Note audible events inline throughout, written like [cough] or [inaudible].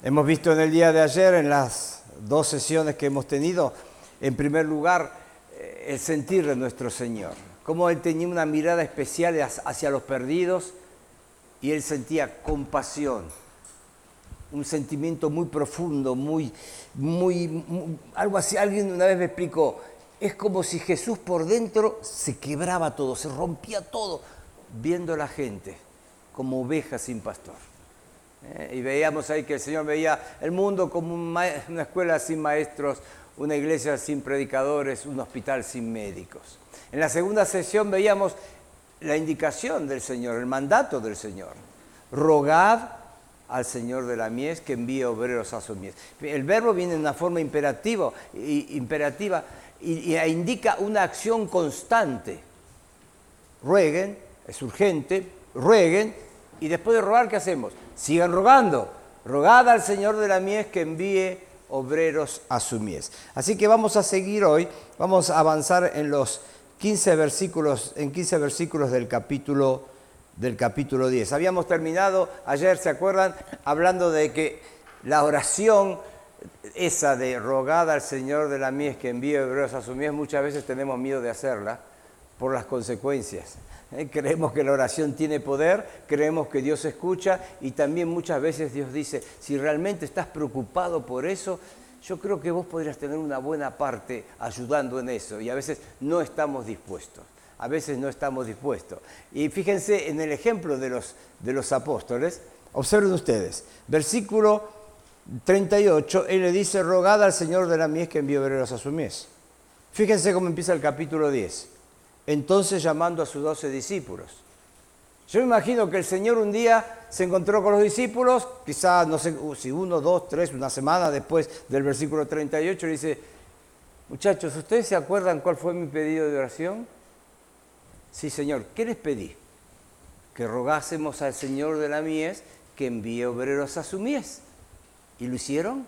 Hemos visto en el día de ayer, en las dos sesiones que hemos tenido, en primer lugar, eh, el sentir de nuestro Señor, cómo Él tenía una mirada especial hacia los perdidos y Él sentía compasión, un sentimiento muy profundo, muy, muy, algo así, alguien una vez me explicó, es como si Jesús por dentro se quebraba todo, se rompía todo, viendo a la gente como ovejas sin pastor. ¿Eh? y veíamos ahí que el Señor veía el mundo como una escuela sin maestros, una iglesia sin predicadores, un hospital sin médicos. En la segunda sesión veíamos la indicación del Señor, el mandato del Señor. Rogad al Señor de la mies que envíe obreros a su mies. El verbo viene en una forma imperativa, imperativa y, indica una acción constante. Rueguen, es urgente, rueguen, y después de rogar, ¿qué hacemos? Sigan rogando. Rogad al Señor de la mies que envíe obreros a su mies. Así que vamos a seguir hoy, vamos a avanzar en los 15 versículos, en 15 versículos del capítulo, del capítulo 10. Habíamos terminado ayer, ¿se acuerdan? Hablando de que la oración esa de rogada al Señor de la mies que envíe obreros a su mies, muchas veces tenemos miedo de hacerla por las consecuencias. ¿Eh? Creemos que la oración tiene poder, creemos que Dios escucha y también muchas veces Dios dice, si realmente estás preocupado por eso, yo creo que vos podrías tener una buena parte ayudando en eso y a veces no estamos dispuestos. A veces no estamos dispuestos. Y fíjense en el ejemplo de los, de los apóstoles, observen ustedes, versículo 38, él le dice, rogad al Señor de la mies que envíe obreros a su mies. Fíjense cómo empieza el capítulo 10 entonces llamando a sus doce discípulos. Yo me imagino que el Señor un día se encontró con los discípulos, quizás, no sé si uno, dos, tres, una semana después del versículo 38, y dice, muchachos, ¿ustedes se acuerdan cuál fue mi pedido de oración? Sí, Señor, ¿qué les pedí? Que rogásemos al Señor de la mies que envíe obreros a su mies. ¿Y lo hicieron?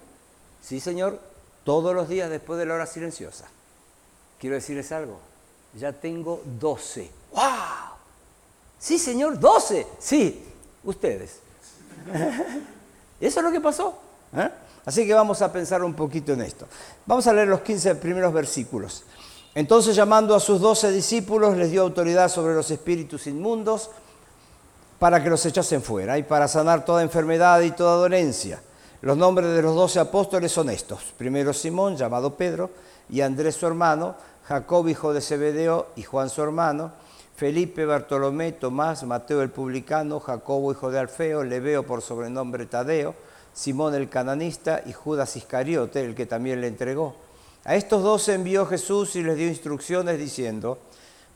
Sí, Señor, todos los días después de la hora silenciosa. Quiero decirles algo ya tengo 12. ¡Wow! Sí, señor, 12. Sí, ustedes. [laughs] Eso es lo que pasó. ¿eh? Así que vamos a pensar un poquito en esto. Vamos a leer los 15 primeros versículos. Entonces llamando a sus doce discípulos les dio autoridad sobre los espíritus inmundos para que los echasen fuera y para sanar toda enfermedad y toda dolencia. Los nombres de los doce apóstoles son estos. Primero Simón, llamado Pedro, y Andrés su hermano, Jacob hijo de Zebedeo y Juan su hermano, Felipe, Bartolomé, Tomás, Mateo el publicano, Jacobo hijo de Alfeo, Leveo por sobrenombre Tadeo, Simón el cananista y Judas Iscariote, el que también le entregó. A estos dos envió Jesús y les dio instrucciones diciendo,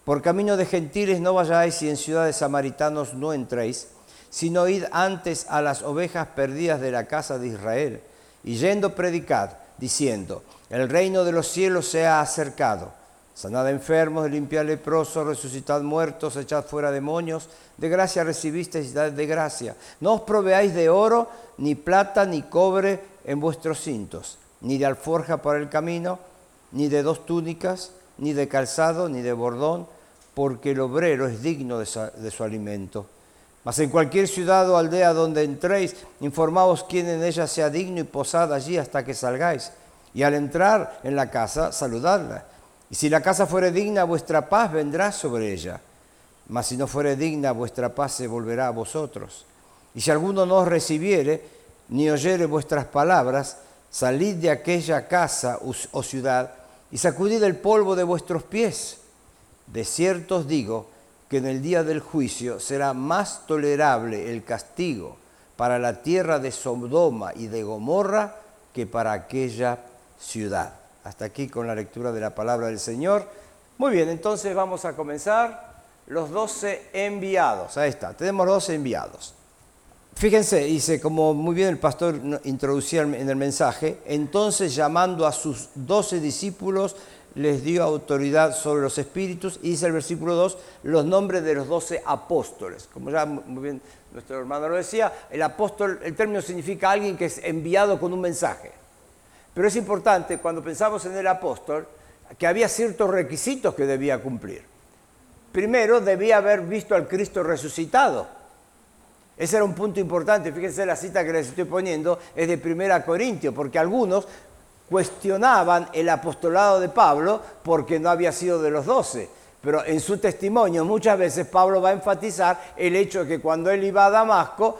por camino de gentiles no vayáis y en ciudades samaritanos no entréis, sino id antes a las ovejas perdidas de la casa de Israel, y yendo predicad, diciendo, el reino de los cielos se ha acercado Sanad enfermos, limpiad leprosos, resucitad muertos, echad fuera demonios. De gracia recibisteis, de gracia. No os proveáis de oro, ni plata, ni cobre en vuestros cintos, ni de alforja para el camino, ni de dos túnicas, ni de calzado, ni de bordón, porque el obrero es digno de su, alimento. Mas en cualquier ciudad o aldea donde entréis, informaos quién en ella sea digno y posad allí hasta que salgáis. Y al entrar en la casa, saludadla. Y si la casa fuere digna, vuestra paz vendrá sobre ella. Mas si no fuere digna, vuestra paz se volverá a vosotros. Y si alguno no os recibiere, ni oyere vuestras palabras, salid de aquella casa o ciudad y sacudid el polvo de vuestros pies. De cierto os digo que en el día del juicio será más tolerable el castigo para la tierra de Sodoma y de Gomorra que para aquella ciudad. Hasta aquí con la lectura de la palabra del Señor. Muy bien, entonces vamos a comenzar los doce enviados. Ahí está, tenemos doce enviados. Fíjense, dice, como muy bien el pastor introducía en el mensaje, entonces llamando a sus doce discípulos, les dio autoridad sobre los espíritus y dice el versículo 2 los nombres de los doce apóstoles. Como ya muy bien nuestro hermano lo decía, el apóstol, el término significa alguien que es enviado con un mensaje. Pero es importante cuando pensamos en el apóstol que había ciertos requisitos que debía cumplir. Primero, debía haber visto al Cristo resucitado. Ese era un punto importante. Fíjense la cita que les estoy poniendo, es de Primera Corintios, porque algunos cuestionaban el apostolado de Pablo porque no había sido de los doce. Pero en su testimonio muchas veces Pablo va a enfatizar el hecho de que cuando él iba a Damasco,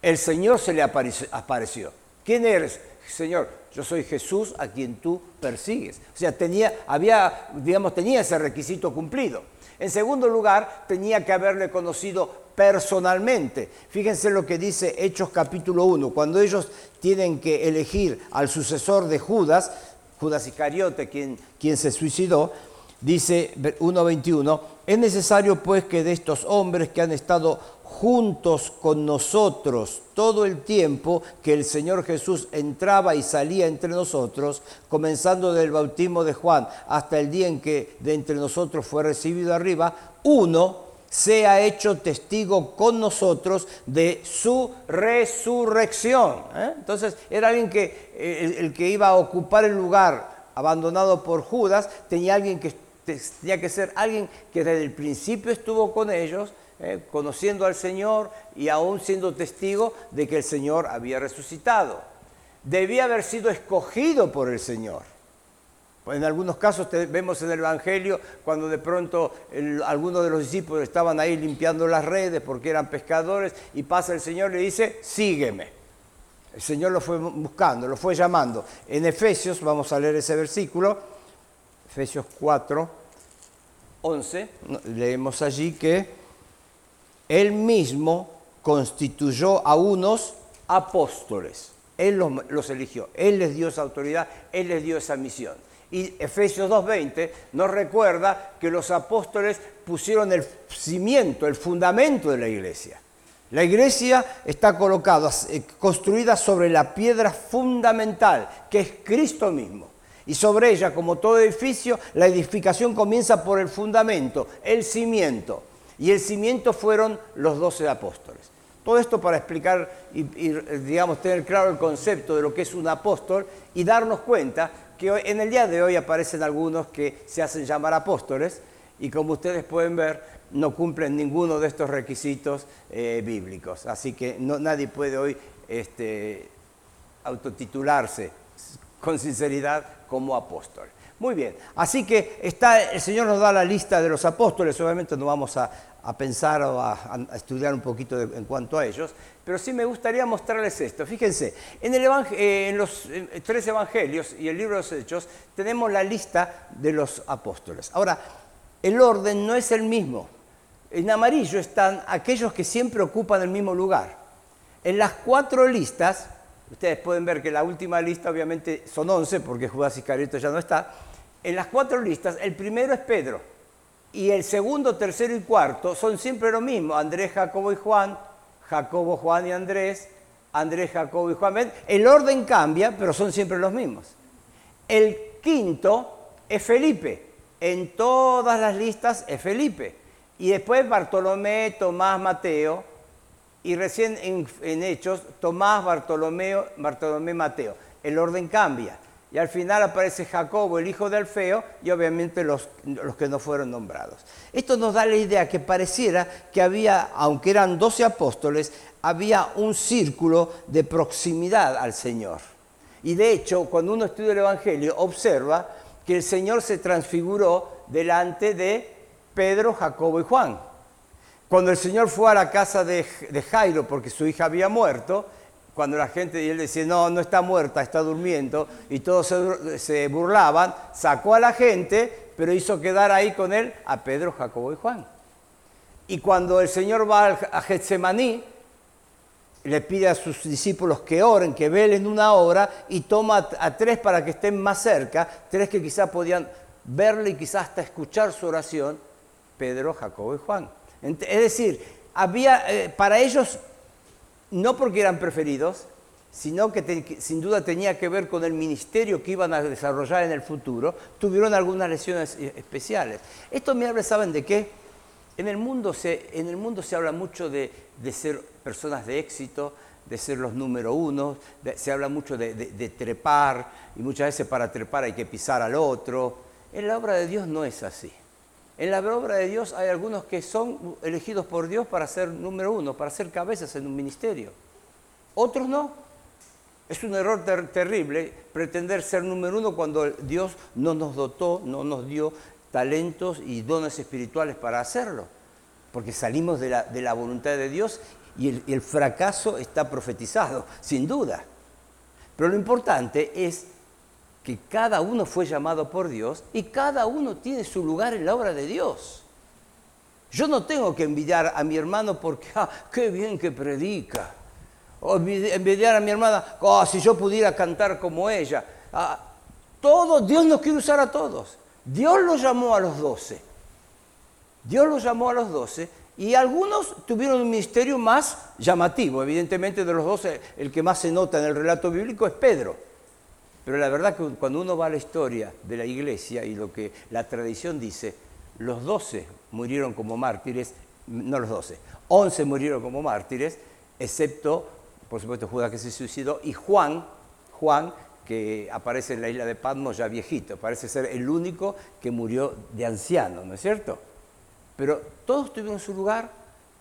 el Señor se le apareció. ¿Quién eres? Señor, yo soy Jesús a quien tú persigues. O sea, tenía, había, digamos, tenía ese requisito cumplido. En segundo lugar, tenía que haberle conocido personalmente. Fíjense lo que dice Hechos capítulo 1, cuando ellos tienen que elegir al sucesor de Judas, Judas Iscariote, quien, quien se suicidó, dice 1.21, es necesario pues que de estos hombres que han estado juntos con nosotros todo el tiempo que el Señor Jesús entraba y salía entre nosotros, comenzando del bautismo de Juan hasta el día en que de entre nosotros fue recibido arriba, uno sea hecho testigo con nosotros de su resurrección. ¿eh? Entonces era alguien que el, el, que iba a ocupar el lugar abandonado por Judas, tenía alguien que tenía que ser alguien que desde el principio estuvo con ellos, eh, conociendo al Señor y aún siendo testigo de que el Señor había resucitado. Debía haber sido escogido por el Señor. En algunos casos vemos en el Evangelio cuando de pronto algunos de los discípulos estaban ahí limpiando las redes porque eran pescadores y pasa el Señor y le dice, sígueme. El Señor lo fue buscando, lo fue llamando. En Efesios, vamos a leer ese versículo, Efesios 4, 11, leemos allí que él mismo constituyó a unos apóstoles. Él los, eligió, Él les dio esa autoridad, Él les dio esa misión. Y Efesios 2.20 nos recuerda que los apóstoles pusieron el cimiento, el fundamento de la iglesia. La iglesia está colocada, eh, construida sobre la piedra fundamental, que es Cristo mismo. Y sobre ella, como todo edificio, la edificación comienza por el fundamento, el cimiento y el cimiento fueron los doce apóstoles. Todo esto para explicar y, digamos, tener claro el concepto de lo que es un apóstol y darnos cuenta que en el día de hoy aparecen algunos que se hacen llamar apóstoles y como ustedes pueden ver, no cumplen ninguno de estos requisitos eh, bíblicos. Así que nadie puede hoy este, autotitularse con sinceridad como apóstol. Muy bien, así que está, el Señor nos da la lista de los apóstoles, obviamente no vamos a, pensar o a, estudiar un poquito en cuanto a ellos, pero sí me gustaría mostrarles esto. Fíjense, en, eh, los tres evangelios y el libro de los Hechos tenemos la lista de los apóstoles. Ahora, el orden no es el mismo. En amarillo están aquellos que siempre ocupan el mismo lugar. En las cuatro listas, ustedes pueden ver que la última lista obviamente son 11 porque Judas Iscariote ya no está, en las cuatro listas, el primero es Pedro. Y el segundo, tercero y cuarto son siempre lo mismo. Andrés, Jacobo y Juan, Jacobo, Juan y Andrés, Andrés, Jacobo y Juan. El orden cambia, pero son siempre los mismos. El quinto es Felipe. En todas las listas es Felipe. Y después Bartolomé, Tomás, Mateo. Y recién en, Hechos, Tomás, Bartolomé, Bartolomé, Mateo. El orden cambia y al final aparece Jacobo, el hijo de Alfeo, y obviamente los, los, que no fueron nombrados. Esto nos da la idea que pareciera que había, aunque eran doce apóstoles, había un círculo de proximidad al Señor. Y de hecho, cuando uno estudia el Evangelio, observa que el Señor se transfiguró delante de Pedro, Jacobo y Juan. Cuando el Señor fue a la casa de, de Jairo porque su hija había muerto, cuando la gente y él decía, no, no está muerta, está durmiendo, y todos se, burlaban, sacó a la gente, pero hizo quedar ahí con él a Pedro, Jacobo y Juan. Y cuando el Señor va a Getsemaní, le pide a sus discípulos que oren, que velen una hora, y toma a tres para que estén más cerca, tres que quizás podían verle y quizás hasta escuchar su oración, Pedro, Jacobo y Juan. Es decir, había, eh, para ellos no porque eran preferidos, sino que sin duda tenía que ver con el ministerio que iban a desarrollar en el futuro, tuvieron algunas lesiones eh, especiales. Esto me habla, ¿saben de qué? En el mundo se, en el mundo se habla mucho de, ser personas de éxito, de ser los número uno, se habla mucho de, de, trepar, y muchas veces para trepar hay que pisar al otro. En la obra de Dios no es así. En la obra de Dios hay algunos que son elegidos por Dios para ser número uno, para ser cabezas en un ministerio. Otros no. Es un error terrible pretender ser número uno cuando Dios no nos dotó, no nos dio talentos y dones espirituales para hacerlo. Porque salimos de la, voluntad de Dios y el, fracaso está profetizado, sin duda. Pero lo importante es que cada uno fue llamado por Dios y cada uno tiene su lugar en la obra de Dios. Yo no tengo que envidiar a mi hermano porque, ah, qué bien que predica. O envidiar a mi hermana, oh, si yo pudiera cantar como ella. Ah, todo, Dios nos quiere usar a todos. Dios los llamó a los doce. Dios los llamó a los doce y algunos tuvieron un ministerio más llamativo. Evidentemente de los doce, el que más se nota en el relato bíblico es Pedro. Pero la verdad que cuando uno va a la historia de la iglesia y lo que la tradición dice, los doce murieron como mártires, no los doce, once murieron como mártires, excepto, por supuesto, Judas que se suicidó, y Juan, Juan, que aparece en la isla de Patmos ya viejito, parece ser el único que murió de anciano, ¿no es cierto? Pero todos tuvieron su lugar,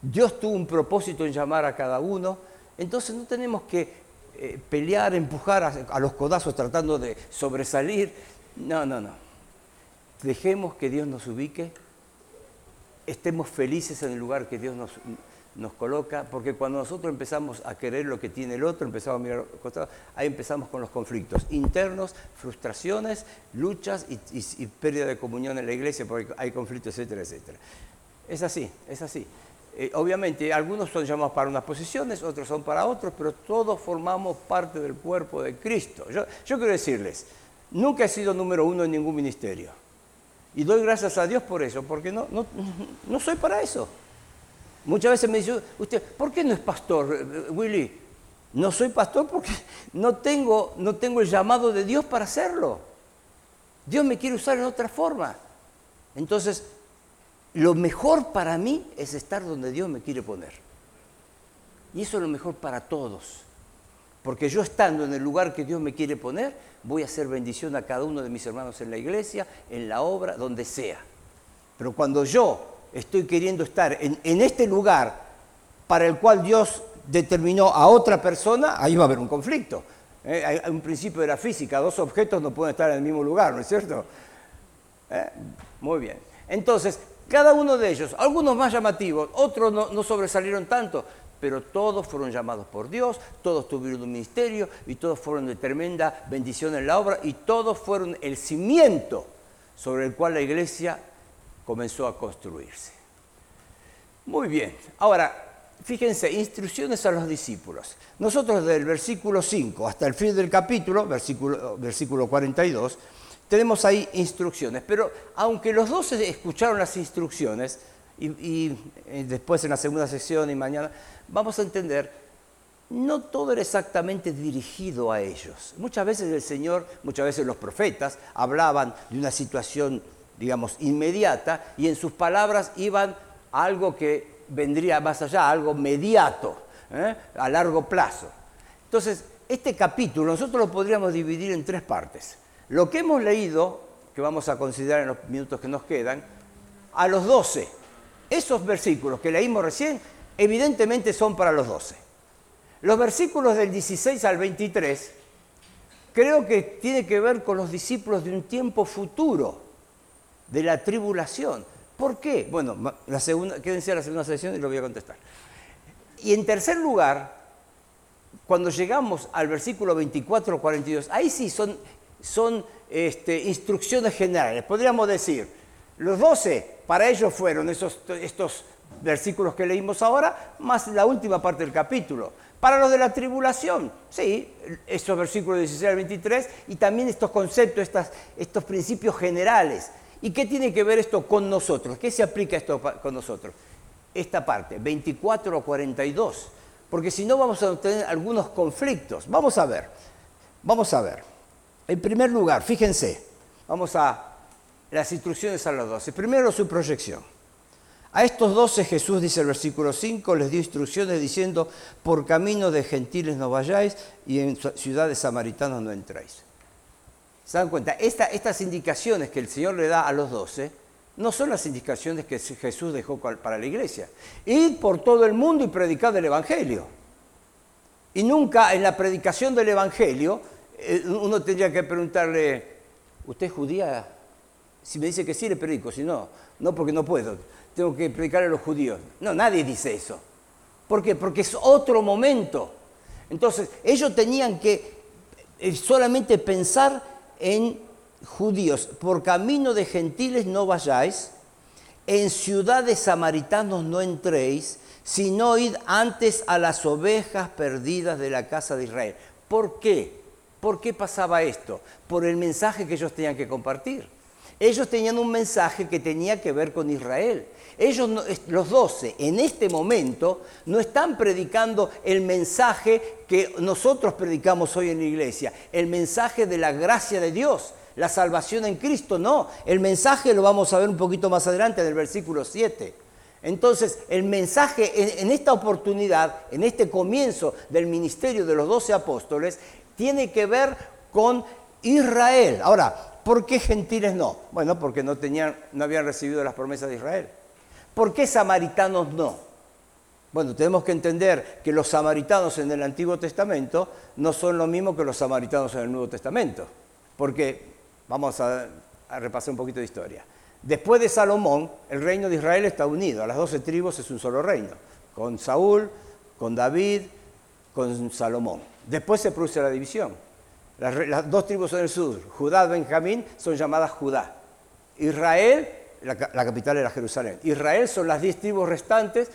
Dios tuvo un propósito en llamar a cada uno, entonces no tenemos que eh, pelear, empujar a, los codazos tratando de sobresalir. No, no, no. Dejemos que Dios nos ubique, estemos felices en el lugar que Dios nos, nos coloca, porque cuando nosotros empezamos a querer lo que tiene el otro, empezamos a mirar costado, ahí empezamos con los conflictos internos, frustraciones, luchas y, y, pérdida de comunión en la iglesia, porque hay conflictos, etcétera, etcétera. Es así, es así. Eh, obviamente, algunos son llamados para unas posiciones, otros son para otros, pero todos formamos parte del cuerpo de Cristo. Yo, quiero decirles, nunca he sido número uno en ningún ministerio. Y doy gracias a Dios por eso, porque no, no, [laughs] no soy para eso. Muchas veces me dice usted, ¿por qué no es pastor, eh, Willy? No soy pastor porque [laughs] no tengo, no tengo el llamado de Dios para hacerlo. Dios me quiere usar en otra forma. Entonces, lo mejor para mí es estar donde Dios me quiere poner. Y eso es lo mejor para todos. Porque yo estando en el lugar que Dios me quiere poner, voy a hacer bendición a cada uno de mis hermanos en la iglesia, en la obra, donde sea. Pero cuando yo estoy queriendo estar en, este lugar para el cual Dios determinó a otra persona, ahí va a haber un conflicto. ¿Eh? Un principio de la física, dos objetos no pueden estar en el mismo lugar, ¿no es cierto? ¿Eh? Muy bien. Entonces, cada uno de ellos, algunos más llamativos, otros no, sobresalieron tanto, pero todos fueron llamados por Dios, todos tuvieron un ministerio y todos fueron de tremenda bendición en la obra y todos fueron el cimiento sobre el cual la iglesia comenzó a construirse. Muy bien, ahora fíjense, instrucciones a los discípulos. Nosotros del versículo 5 hasta el fin del capítulo, versículo, versículo 42, tenemos ahí instrucciones, pero aunque los dos escucharon las instrucciones, y, eh, después en la segunda sección y mañana, vamos a entender, no todo era exactamente dirigido a ellos. Muchas veces el Señor, muchas veces los profetas hablaban de una situación, digamos, inmediata, y en sus palabras iban a algo que vendría más allá, algo mediato, ¿eh? a largo plazo. Entonces, este capítulo nosotros lo podríamos dividir en tres partes. Lo que hemos leído, que vamos a considerar en los minutos que nos quedan, a los 12, esos versículos que leímos recién, evidentemente son para los 12. Los versículos del 16 al 23 creo que tiene que ver con los discípulos de un tiempo futuro, de la tribulación. ¿Por qué? Bueno, la segunda, quédense a la segunda sesión y lo voy a contestar. Y en tercer lugar, cuando llegamos al versículo 24-42, ahí sí son son este, instrucciones generales. Podríamos decir, los doce para ellos fueron esos, estos versículos que leímos ahora, más la última parte del capítulo. Para los de la tribulación, sí, estos versículos 16 al 23 y también estos conceptos, estos principios generales. ¿Y qué tiene que ver esto con nosotros? ¿Qué se aplica esto con nosotros? Esta parte, 24 a 42, porque si no vamos a tener algunos conflictos. Vamos a ver, vamos a ver. En primer lugar, fíjense, vamos a las instrucciones a los doce. Primero su proyección. A estos doce Jesús, dice el versículo 5, les dio instrucciones diciendo, por camino de gentiles no vayáis y en ciudades samaritanas no entráis. ¿Se dan cuenta? estas indicaciones que el Señor le da a los doce no son las indicaciones que Jesús dejó para la iglesia. Ir por todo el mundo y predicar el Evangelio. Y nunca en la predicación del Evangelio uno tendría que preguntarle, ¿usted es judía? Si me dice que sí, le predico, si no, no porque no puedo, tengo que predicarle a los judíos. No, nadie dice eso. ¿Por qué? Porque es otro momento. Entonces, ellos tenían que eh, solamente pensar en judíos, por camino de gentiles no vayáis, en ciudades samaritanos no entréis, sino id antes a las ovejas perdidas de la casa de Israel. ¿Por qué? ¿Por qué pasaba esto? Por el mensaje que ellos tenían que compartir. Ellos tenían un mensaje que tenía que ver con Israel. Ellos, los doce, en este momento, no están predicando el mensaje que nosotros predicamos hoy en la iglesia, el mensaje de la gracia de Dios, la salvación en Cristo, no. El mensaje lo vamos a ver un poquito más adelante en el versículo 7. Entonces, el mensaje en, esta oportunidad, en este comienzo del ministerio de los doce apóstoles, tiene que ver con Israel. Ahora, ¿por qué gentiles no? Bueno, porque no, tenían, no habían recibido las promesas de Israel. ¿Por qué samaritanos no? Bueno, tenemos que entender que los samaritanos en el Antiguo Testamento no son lo mismo que los samaritanos en el Nuevo Testamento. Porque, vamos a repasar un poquito de historia. Después de Salomón, el reino de Israel está unido. A las doce tribus es un solo reino. Con Saúl, con David, con Salomón. Después se produce la división. Las, dos tribus en el sur, Judá y Benjamín, son llamadas Judá. Israel, la, capital era Jerusalén. Israel son las diez tribus restantes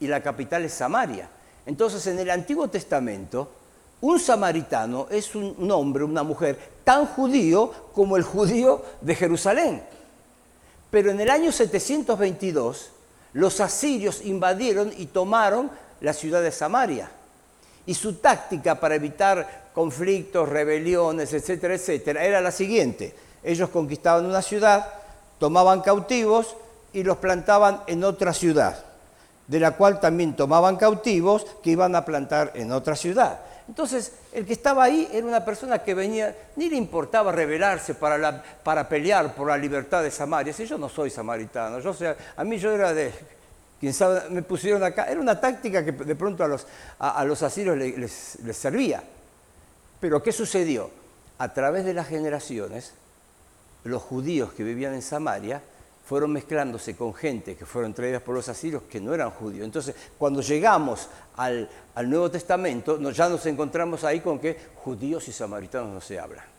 y la capital es Samaria. Entonces, en el Antiguo Testamento, un samaritano es un hombre, una mujer, tan judío como el judío de Jerusalén. Pero en el año 722 los asirios invadieron y tomaron la ciudad de Samaria. Y su táctica para evitar conflictos, rebeliones, etcétera, etcétera, era la siguiente. Ellos conquistaban una ciudad, tomaban cautivos y los plantaban en otra ciudad, de la cual también tomaban cautivos que iban a plantar en otra ciudad. Entonces, el que estaba ahí era una persona que venía, ni le importaba rebelarse para, para pelear por la libertad de Samaria. Si yo no soy samaritano, yo, sea, a mí yo era de, quién sabe, me pusieron acá. Era una táctica que de pronto a los, a, los asirios les, les servía. Pero ¿qué sucedió? A través de las generaciones, los judíos que vivían en Samaria fueron mezclándose con gente que fueron traídas por los asirios que no eran judíos. Entonces, cuando llegamos al, Nuevo Testamento, ya nos encontramos ahí con que judíos y samaritanos no se hablan.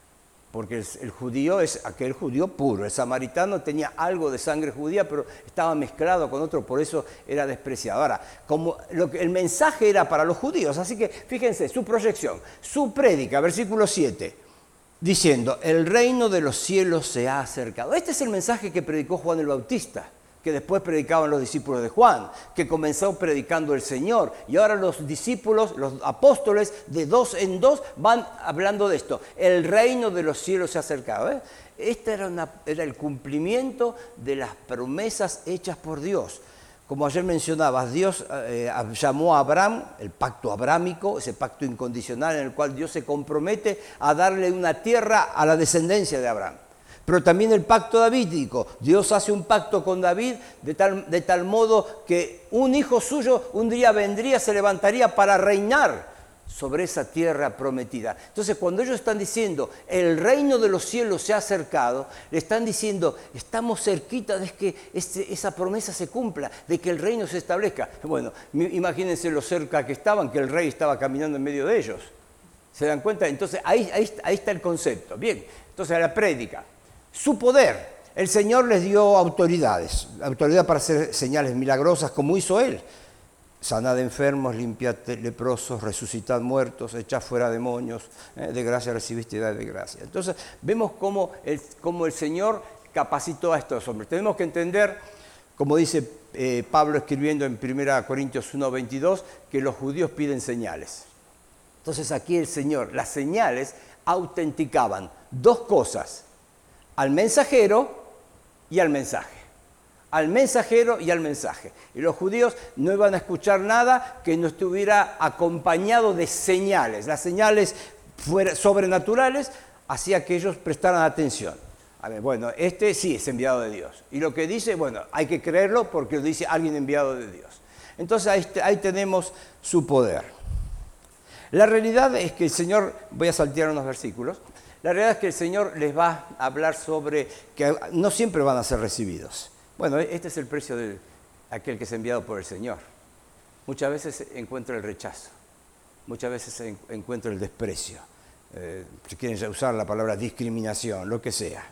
Porque el, judío es aquel judío puro, el samaritano tenía algo de sangre judía, pero estaba mezclado con otro, por eso era despreciado. Ahora, como el mensaje era para los judíos, así que fíjense, su proyección, su prédica, versículo 7 diciendo, el reino de los cielos se ha acercado. Este es el mensaje que predicó Juan el Bautista, que después predicaban los discípulos de Juan, que comenzó predicando el Señor. Y ahora los discípulos, los apóstoles, de dos en dos, van hablando de esto. El reino de los cielos se ha acercado. ¿eh? Este era, el cumplimiento de las promesas hechas por Dios. Como ayer mencionabas, Dios eh, llamó a Abraham, el pacto abrámico, ese pacto incondicional en el cual Dios se compromete a darle una tierra a la descendencia de Abraham. Pero también el pacto davídico. Dios hace un pacto con David de tal, modo que un hijo suyo un día vendría, se levantaría para reinar sobre esa tierra prometida. Entonces, cuando ellos están diciendo, el reino de los cielos se ha acercado, le están diciendo, estamos cerquita de que esa promesa se cumpla, de que el reino se establezca. Bueno, imagínense lo cerca que estaban, que el rey estaba caminando en medio de ellos. ¿Se dan cuenta? Entonces, ahí, ahí está el concepto. Bien, entonces la prédica. Su poder. El Señor les dio autoridades, autoridad para hacer señales milagrosas como hizo Él sanad enfermos, limpiad leprosos, resucitad muertos, echad fuera demonios, ¿eh? de gracia recibiste y de gracia. Entonces vemos cómo el, el, Señor capacitó a estos hombres. Tenemos que entender, como dice eh, Pablo escribiendo en 1 Corintios 1:22, que los judíos piden señales. Entonces aquí el Señor, las señales autenticaban dos cosas, al mensajero y al mensaje al mensajero y al mensaje. Y los judíos no iban a escuchar nada que no estuviera acompañado de señales. Las señales sobrenaturales hacía que ellos prestaran atención. A ver, bueno, este sí es enviado de Dios. Y lo que dice, bueno, hay que creerlo porque lo dice alguien enviado de Dios. Entonces ahí tenemos su poder. La realidad es que el Señor, voy a saltear unos versículos, la realidad es que el Señor les va a hablar sobre que no siempre van a ser recibidos. Bueno, este es el precio de aquel que es enviado por el Señor. Muchas veces encuentro el rechazo, muchas veces encuentro el desprecio, eh, si quieren usar la palabra discriminación, lo que sea.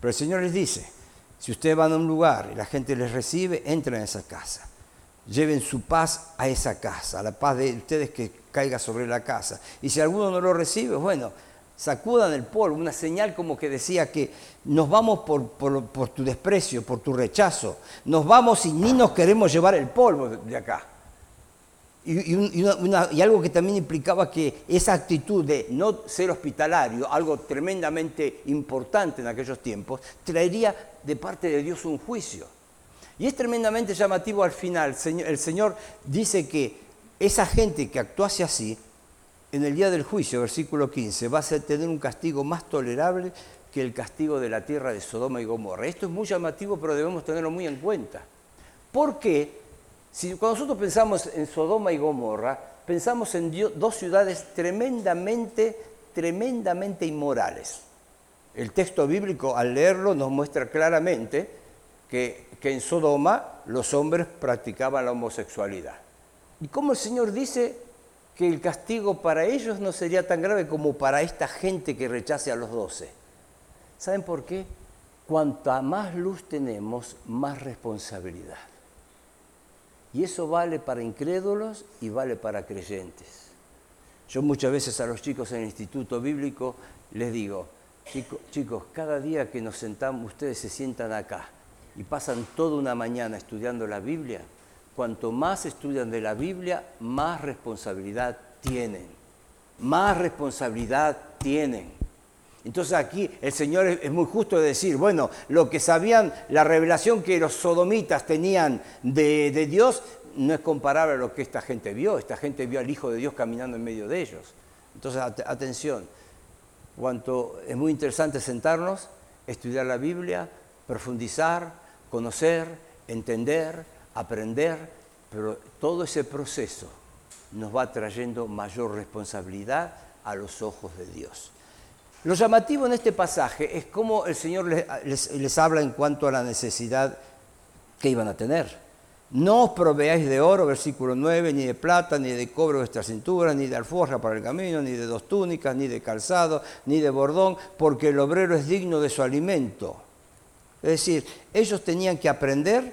Pero el Señor les dice, si ustedes van a un lugar y la gente les recibe, entren en esa casa. Lleven su paz a esa casa, a la paz de ustedes que caiga sobre la casa. Y si alguno no lo recibe, bueno, sacudan el polvo, una señal como que decía que nos vamos por, tu desprecio, por tu rechazo, nos vamos y ni nos queremos llevar el polvo de acá. Y, y, algo que también implicaba que esa actitud de no ser hospitalario, algo tremendamente importante en aquellos tiempos, traería de parte de Dios un juicio. Y es tremendamente llamativo al final. El Señor dice que esa gente que actuase así en el día del juicio, versículo 15, va a tener un castigo más tolerable que el castigo de la tierra de Sodoma y Gomorra. Esto es muy llamativo, pero debemos tenerlo muy en cuenta. Porque si, cuando nosotros pensamos en Sodoma y Gomorra, pensamos en dos ciudades tremendamente, tremendamente inmorales. El texto bíblico, al leerlo, nos muestra claramente que, que en Sodoma los hombres practicaban la homosexualidad. Y como el Señor dice, que el castigo para ellos no sería tan grave como para esta gente que rechace a los doce. ¿Saben por qué? Cuanta más luz tenemos, más responsabilidad. Y eso vale para incrédulos y vale para creyentes. Yo muchas veces a los chicos en el Instituto Bíblico les digo, chicos, cada día que nos sentamos, ustedes se sientan acá y pasan toda una mañana estudiando la Biblia, cuanto más estudian de la Biblia, más responsabilidad tienen. Más responsabilidad tienen. Entonces aquí el Señor es muy justo de decir, bueno, lo que sabían, la revelación que los sodomitas tenían de, Dios, no es comparable a lo que esta gente vio. Esta gente vio al Hijo de Dios caminando en medio de ellos. Entonces, atención, cuanto es muy interesante sentarnos, estudiar la Biblia, profundizar, conocer, entender, aprender, pero todo ese proceso nos va trayendo mayor responsabilidad a los ojos de Dios. Lo llamativo en este pasaje es cómo el Señor les, habla en cuanto a la necesidad que iban a tener. No os proveáis de oro, versículo 9, ni de plata, ni de cobre vuestra cintura, ni de alforja para el camino, ni de dos túnicas, ni de calzado, ni de bordón, porque el obrero es digno de su alimento. Es decir, ellos tenían que aprender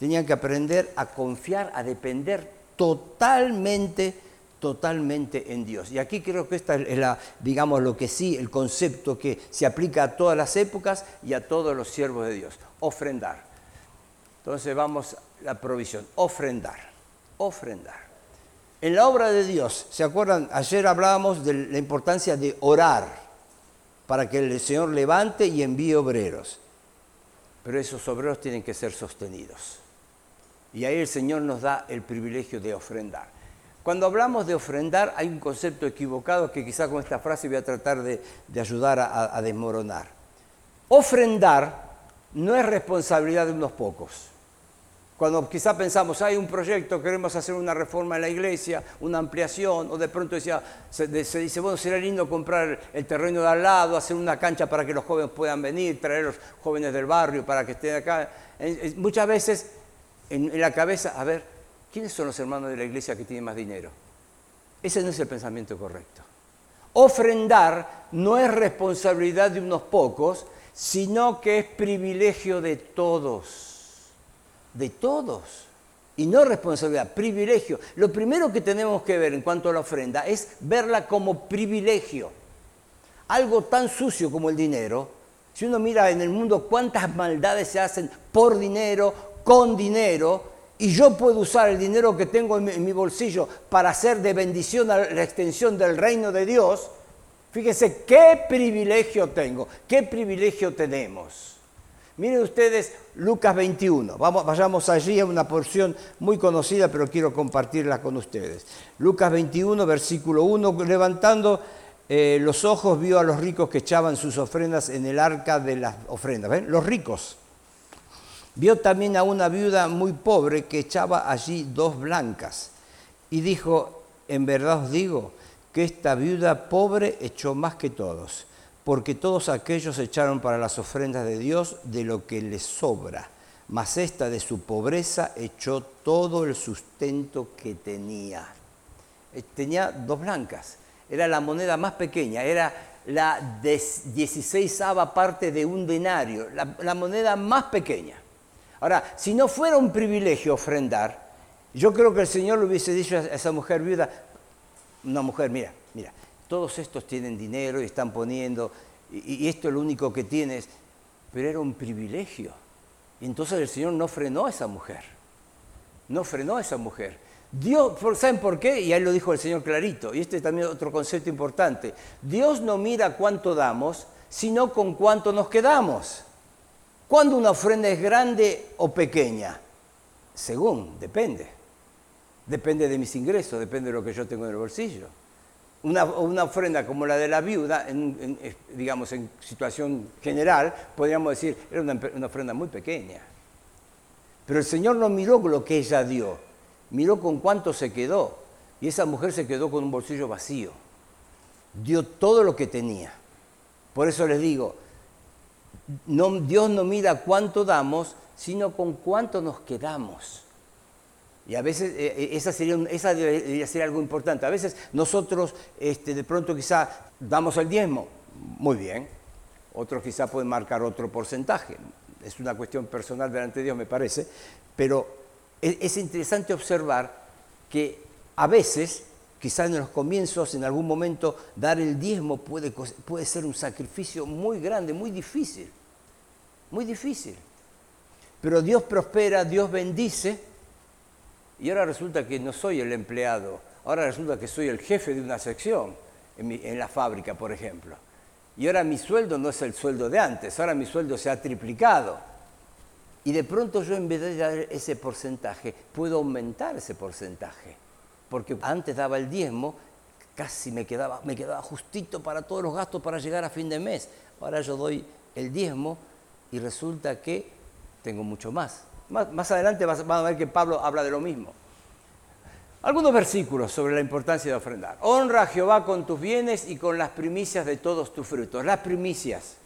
tenían que aprender a confiar, a depender totalmente, totalmente en Dios. Y aquí creo que esta es la, digamos, lo que sí, el concepto que se aplica a todas las épocas y a todos los siervos de Dios. Ofrendar. Entonces vamos a la provisión. Ofrendar. Ofrendar. En la obra de Dios, ¿se acuerdan? Ayer hablábamos de la importancia de orar para que el Señor levante y envíe obreros. Pero esos obreros tienen que ser sostenidos. Y ahí el Señor nos da el privilegio de ofrendar. Cuando hablamos de ofrendar hay un concepto equivocado que quizá con esta frase voy a tratar de, ayudar a, desmoronar. Ofrendar no es responsabilidad de unos pocos. Cuando quizá pensamos, hay un proyecto, queremos hacer una reforma en la iglesia, una ampliación, o de pronto decía, se, dice, bueno, sería lindo comprar el terreno de al lado, hacer una cancha para que los jóvenes puedan venir, traer a los jóvenes del barrio para que estén acá. Muchas veces en, la cabeza, a ver, ¿quiénes son los hermanos de la iglesia que tienen más dinero? Ese no es el pensamiento correcto. Ofrendar no es responsabilidad de unos pocos, sino que es privilegio de todos. De todos. Y no responsabilidad, privilegio. Lo primero que tenemos que ver en cuanto a la ofrenda es verla como privilegio. Algo tan sucio como el dinero, si uno mira en el mundo cuántas maldades se hacen por dinero, con dinero y yo puedo usar el dinero que tengo en mi, bolsillo para hacer de bendición a la extensión del reino de Dios, fíjense qué privilegio tengo, qué privilegio tenemos. Miren ustedes Lucas 21, Vamos, vayamos allí a una porción muy conocida, pero quiero compartirla con ustedes. Lucas 21, versículo 1, levantando eh, los ojos vio a los ricos que echaban sus ofrendas en el arca de las ofrendas. ¿Ven? Los ricos. Vio también a una viuda muy pobre que echaba allí dos blancas. Y dijo, en verdad os digo, que esta viuda pobre echó más que todos, porque todos aquellos echaron para las ofrendas de Dios de lo que les sobra, mas esta de su pobreza echó todo el sustento que tenía. Eh, tenía dos blancas, era la moneda más pequeña, era la 16 parte de un denario, la, la moneda más pequeña. Ahora, si no fuera un privilegio ofrendar, yo creo que el Señor le hubiese dicho a esa mujer viuda, una mujer, mira, mira, todos estos tienen dinero y están poniendo, y, esto es lo único que tienes, pero era un privilegio. Y entonces el Señor no frenó a esa mujer, no frenó a esa mujer. Dios, ¿saben por qué? Y ahí lo dijo el Señor clarito, y este es también otro concepto importante. Dios no mira cuánto damos, sino con cuánto nos quedamos. ¿Cuándo una ofrenda es grande o pequeña? Según, depende. Depende de mis ingresos, depende de lo que yo tengo en el bolsillo. Una, ofrenda como la de la viuda, en, digamos en situación general, podríamos decir, era una, una ofrenda muy pequeña. Pero el Señor no miró lo que ella dio, miró con cuánto se quedó. Y esa mujer se quedó con un bolsillo vacío. Dio todo lo que tenía. Por eso les digo, no, Dios no mira cuánto damos, sino con cuánto nos quedamos. Y a veces eh, eh, esa, sería, esa debería ser algo importante. A veces nosotros este, de pronto quizá damos el diezmo, muy bien. Otros quizá pueden marcar otro porcentaje. Es una cuestión personal delante de Dios, me parece. Pero es, es interesante observar que a veces, quizá en los comienzos, en algún momento, dar el diezmo puede, puede ser un sacrificio muy grande, muy difícil. Muy difícil. Pero Dios prospera, Dios bendice y ahora resulta que no soy el empleado, ahora resulta que soy el jefe de una sección en, la fábrica, por ejemplo. Y ahora mi sueldo no es el sueldo de antes, ahora mi sueldo se ha triplicado. Y de pronto yo en vez de dar ese porcentaje, puedo aumentar ese porcentaje. Porque antes daba el diezmo, casi me quedaba, me quedaba justito para todos los gastos para llegar a fin de mes. Ahora yo doy el diezmo y resulta que tengo mucho más. Más, adelante van a ver que Pablo habla de lo mismo. Algunos versículos sobre la importancia de ofrendar. Honra a Jehová con tus bienes y con las primicias de todos tus frutos. Las primicias.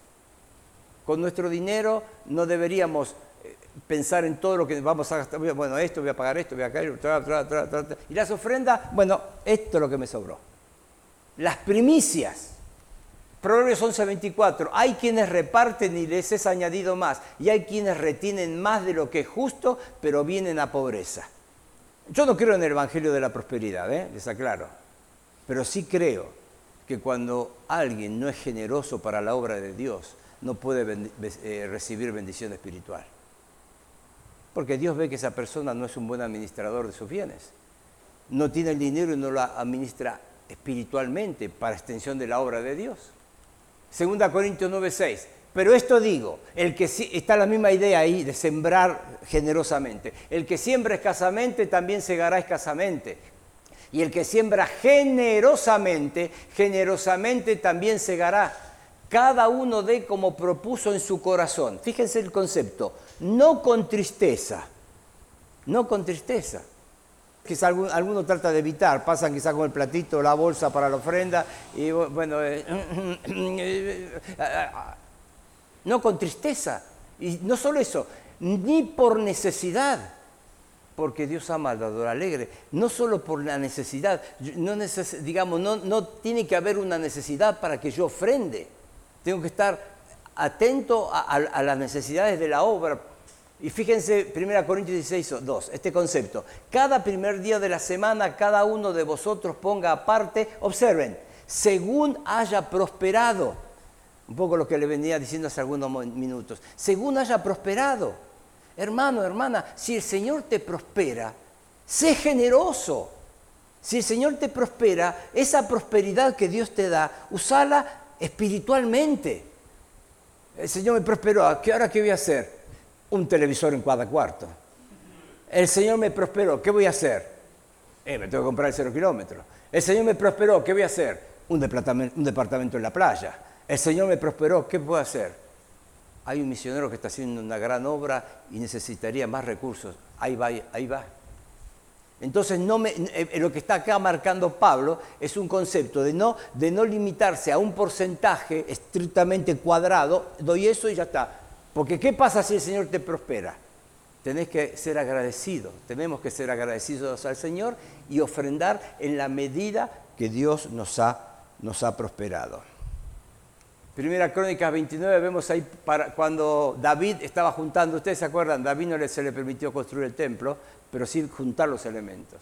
Con nuestro dinero no deberíamos eh, pensar en todo lo que vamos a gastar. Bueno, esto, voy a pagar esto, voy a caer. y las ofrendas, bueno, esto es lo que me sobró. Las primicias. Proverbios 11:24, hay quienes reparten y les es añadido más, y hay quienes retienen más de lo que es justo, pero vienen a pobreza. Yo no creo en el Evangelio de la prosperidad, ¿eh? les aclaro, pero sí creo que cuando alguien no es generoso para la obra de Dios, no puede eh, recibir bendición espiritual. Porque Dios ve que esa persona no es un buen administrador de sus bienes. No tiene el dinero y no lo administra espiritualmente para extensión de la obra de Dios. Segunda Corintios 9:6. Pero esto digo, el que está la misma idea ahí de sembrar generosamente. El que siembra escasamente también segará escasamente. Y el que siembra generosamente, generosamente también segará. Cada uno de como propuso en su corazón. Fíjense el concepto, no con tristeza, no con tristeza quizá alguno, trata de evitar, pasan quizá con el platito, la bolsa para la ofrenda, y bueno, eh, [clears throat] no con tristeza, y no solo eso, ni por necesidad, porque Dios ama al dador alegre, no solo por la necesidad, no digamos, no, no tiene que haber una necesidad para que yo ofrende, tengo que estar atento a las necesidades de la obra, y fíjense, 1 Corintios 16, 2, este concepto. Cada primer día de la semana, cada uno de vosotros ponga aparte, observen, según haya prosperado. Un poco lo que le venía diciendo hace algunos minutos. Según haya prosperado. Hermano, hermana, si el Señor te prospera, sé generoso. Si el Señor te prospera, esa prosperidad que Dios te da, usala espiritualmente. El Señor me prosperó, ¿qué ahora qué voy a hacer? Un televisor en cada cuarto. El Señor me prosperó, ¿qué voy a hacer? Eh, me tengo que comprar el cero kilómetro. El Señor me prosperó, ¿qué voy a hacer? un departamento, un departamento en la playa. El Señor me prosperó, ¿qué puedo hacer? Hay un misionero que está haciendo una gran obra y necesitaría más recursos. Ahí va, ahí va. Entonces, no me, eh, lo que está acá marcando Pablo es un concepto de no, de no limitarse a un porcentaje estrictamente cuadrado, doy eso y ya está. Porque ¿qué pasa si el Señor te prospera? Tenés que ser agradecido, tenemos que ser agradecidos al Señor y ofrendar en la medida que Dios nos ha, nos ha prosperado. Primera Crónica 29 vemos ahí cuando David estaba juntando, ustedes se acuerdan, David no se le permitió construir el templo, pero sí juntar los elementos.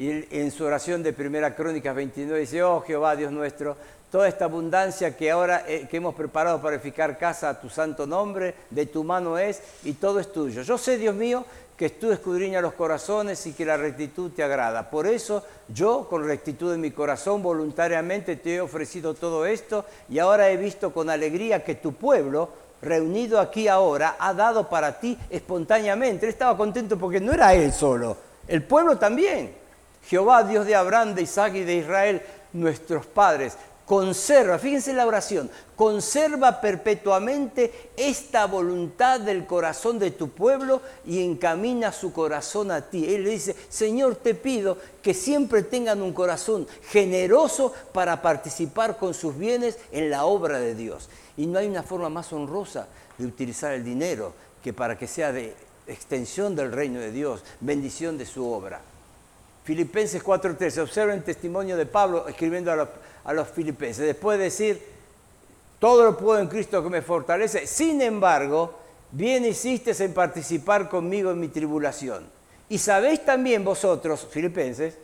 Y en su oración de Primera Crónica 29 dice, oh Jehová Dios nuestro, toda esta abundancia que ahora eh, que hemos preparado para edificar casa a tu santo nombre, de tu mano es, y todo es tuyo. Yo sé, Dios mío, que tú escudriñas los corazones y que la rectitud te agrada. Por eso yo, con rectitud en mi corazón, voluntariamente te he ofrecido todo esto y ahora he visto con alegría que tu pueblo, reunido aquí ahora, ha dado para ti espontáneamente. Él estaba contento porque no era él solo, el pueblo también. Jehová, Dios de Abraham, de Isaac y de Israel, nuestros padres, conserva, fíjense la oración, conserva perpetuamente esta voluntad del corazón de tu pueblo y encamina su corazón a ti. Él le dice, Señor, te pido que siempre tengan un corazón generoso para participar con sus bienes en la obra de Dios. Y no hay una forma más honrosa de utilizar el dinero que para que sea de extensión del reino de Dios, bendición de su obra. Filipenses 4.13, observen el testimonio de Pablo escribiendo a los a los filipenses. Después de decir, todo lo puedo en Cristo que me fortalece, sin embargo, bien hiciste en participar conmigo en mi tribulación. Y sabéis también vosotros, filipenses,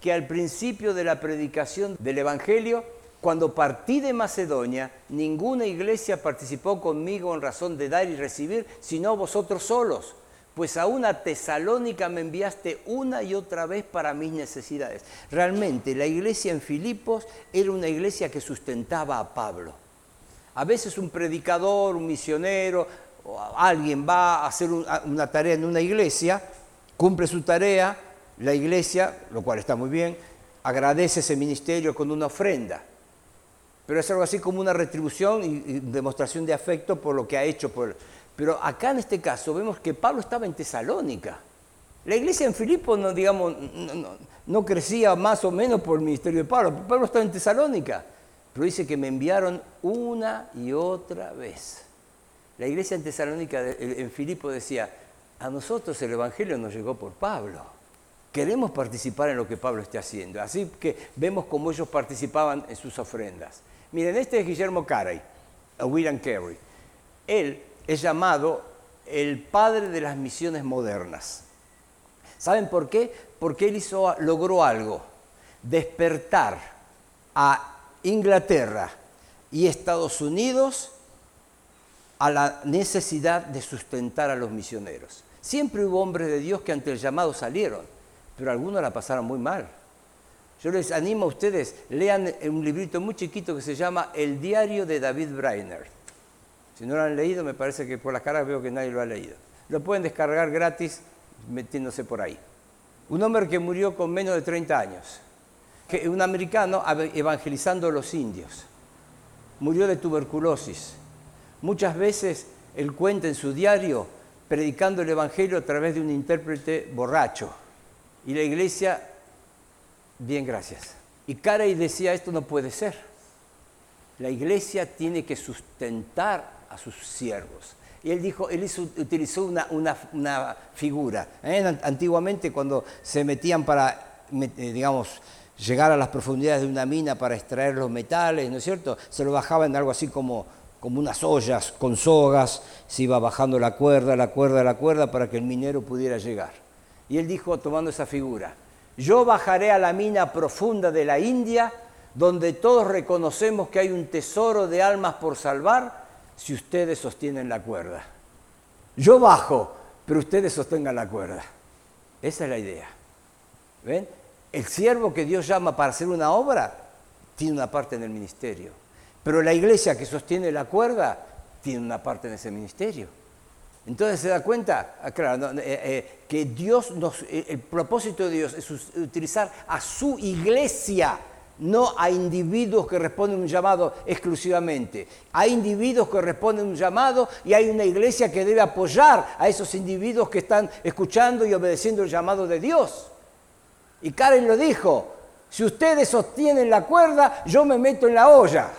que al principio de la predicación del Evangelio, cuando partí de Macedonia, ninguna iglesia participó conmigo en razón de dar y recibir, sino vosotros solos pues a una Tesalónica me enviaste una y otra vez para mis necesidades. Realmente la iglesia en Filipos era una iglesia que sustentaba a Pablo. A veces un predicador, un misionero, alguien va a hacer una tarea en una iglesia, cumple su tarea, la iglesia, lo cual está muy bien, agradece ese ministerio con una ofrenda. Pero es algo así como una retribución y demostración de afecto por lo que ha hecho por, pero acá en este caso vemos que Pablo estaba en Tesalónica. La iglesia en Filipo no, digamos, no, crecía más o menos por el ministerio de Pablo. Pablo estaba en Tesalónica. Pero dice que me enviaron una y otra vez. La iglesia en Tesalónica, en Filipo decía, a nosotros el Evangelio nos llegó por Pablo. Queremos participar en lo que Pablo esté haciendo. Así que vemos cómo ellos participaban en sus ofrendas. Miren, este es Guillermo Carey, a William Carey. Él es llamado el padre de las misiones modernas. ¿Saben por qué? Porque él logró algo, despertar a Inglaterra y Estados Unidos a la necesidad de sustentar a los misioneros. Siempre hubo hombres de Dios que ante el llamado salieron, pero algunos la pasaron muy mal. Yo les animo a ustedes, lean un librito muy chiquito que se llama El diario de David Brainerd si no lo han leído, me parece que por las caras veo que nadie lo ha leído. Lo pueden descargar gratis metiéndose por ahí. Un hombre que murió con menos de 30 años, que, un americano evangelizando a los indios. Murió de tuberculosis. Muchas veces él cuenta en su diario predicando el Evangelio a través de un intérprete borracho. Y la iglesia, bien, gracias. Y Carey decía, esto no puede ser. La iglesia tiene que sustentar a sus siervos. Y él dijo, él utilizó una, figura. ¿eh? Antiguamente cuando se metían para, eh, digamos, llegar a las profundidades de una mina para extraer los metales, ¿no es cierto? Se lo bajaban en algo así como, como unas ollas con sogas, se iba bajando la cuerda, la cuerda, la cuerda para que el minero pudiera llegar. Y él dijo, tomando esa figura, yo bajaré a la mina profunda de la India, donde todos reconocemos que hay un tesoro de almas por salvar, si ustedes sostienen la cuerda. Yo bajo, pero ustedes sostengan la cuerda. Esa es la idea. ¿Ven? El siervo que Dios llama para hacer una obra tiene una parte en el ministerio. Pero la iglesia que sostiene la cuerda tiene una parte en ese ministerio. Entonces se da cuenta, ah, claro, eh, eh, que Dios nos, eh, el propósito de Dios es utilizar a su iglesia no a individuos que responden un llamado exclusivamente. Hay individuos que responden un llamado y hay una iglesia que debe apoyar a esos individuos que están escuchando y obedeciendo el llamado de Dios. Y Karen lo dijo, si ustedes sostienen la cuerda, yo me meto en la olla.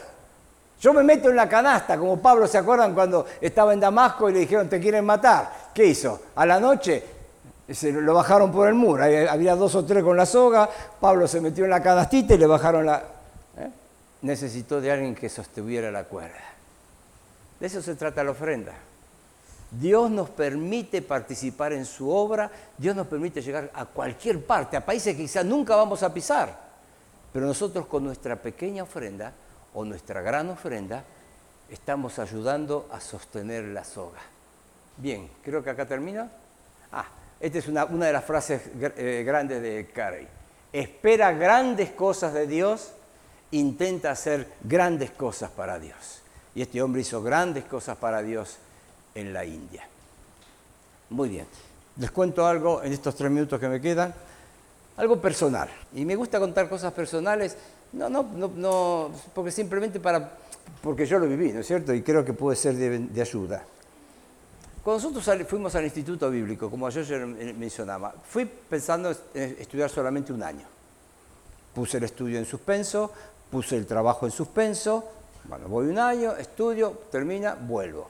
Yo me meto en la canasta, como Pablo, ¿se acuerdan cuando estaba en Damasco y le dijeron, te quieren matar? ¿Qué hizo? A la noche se lo bajaron por el muro, había dos o tres con la soga, Pablo se metió en la canastita y le bajaron la... ¿eh? Necesitó de alguien que sostuviera la cuerda. De eso se trata la ofrenda. Dios nos permite participar en su obra, Dios nos permite llegar a cualquier parte, a países que quizás nunca vamos a pisar, pero nosotros con nuestra pequeña ofrenda o nuestra gran ofrenda, estamos ayudando a sostener la soga. Bien, creo que acá termina. Esta es una, de las frases eh, grandes de Carey. Espera grandes cosas de Dios, intenta hacer grandes cosas para Dios. Y este hombre hizo grandes cosas para Dios en la India. Muy bien, les cuento algo en estos tres minutos que me quedan, algo personal. Y me gusta contar cosas personales no, no, no, porque simplemente para, porque yo lo viví, ¿no es cierto? Y creo que puede ser de, ayuda. Cuando nosotros fuimos al Instituto Bíblico, como yo mencionaba, fui pensando en estudiar solamente un año. Puse el estudio en suspenso, puse el trabajo en suspenso, bueno, voy un año, estudio, termina, vuelvo.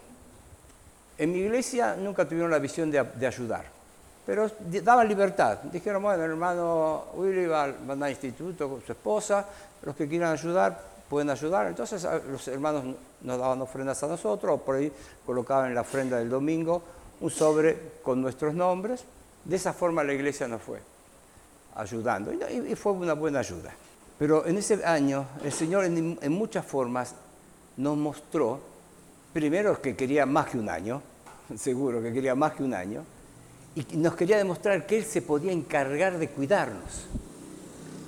En mi iglesia nunca tuvieron la visión de, de ayudar pero daban libertad. Dijeron, bueno, el hermano Willy va, al instituto con su esposa, los que quieran ayudar pueden ayudar. Entonces los hermanos nos daban ofrendas a nosotros, o por ahí colocaban en la ofrenda del domingo un sobre con nuestros nombres. De esa forma la iglesia nos fue ayudando y, fue una buena ayuda. Pero en ese año el Señor en, en muchas formas nos mostró, primero que quería más que un año, [laughs] seguro que quería más que un año, y nos quería demostrar que Él se podía encargar de cuidarnos.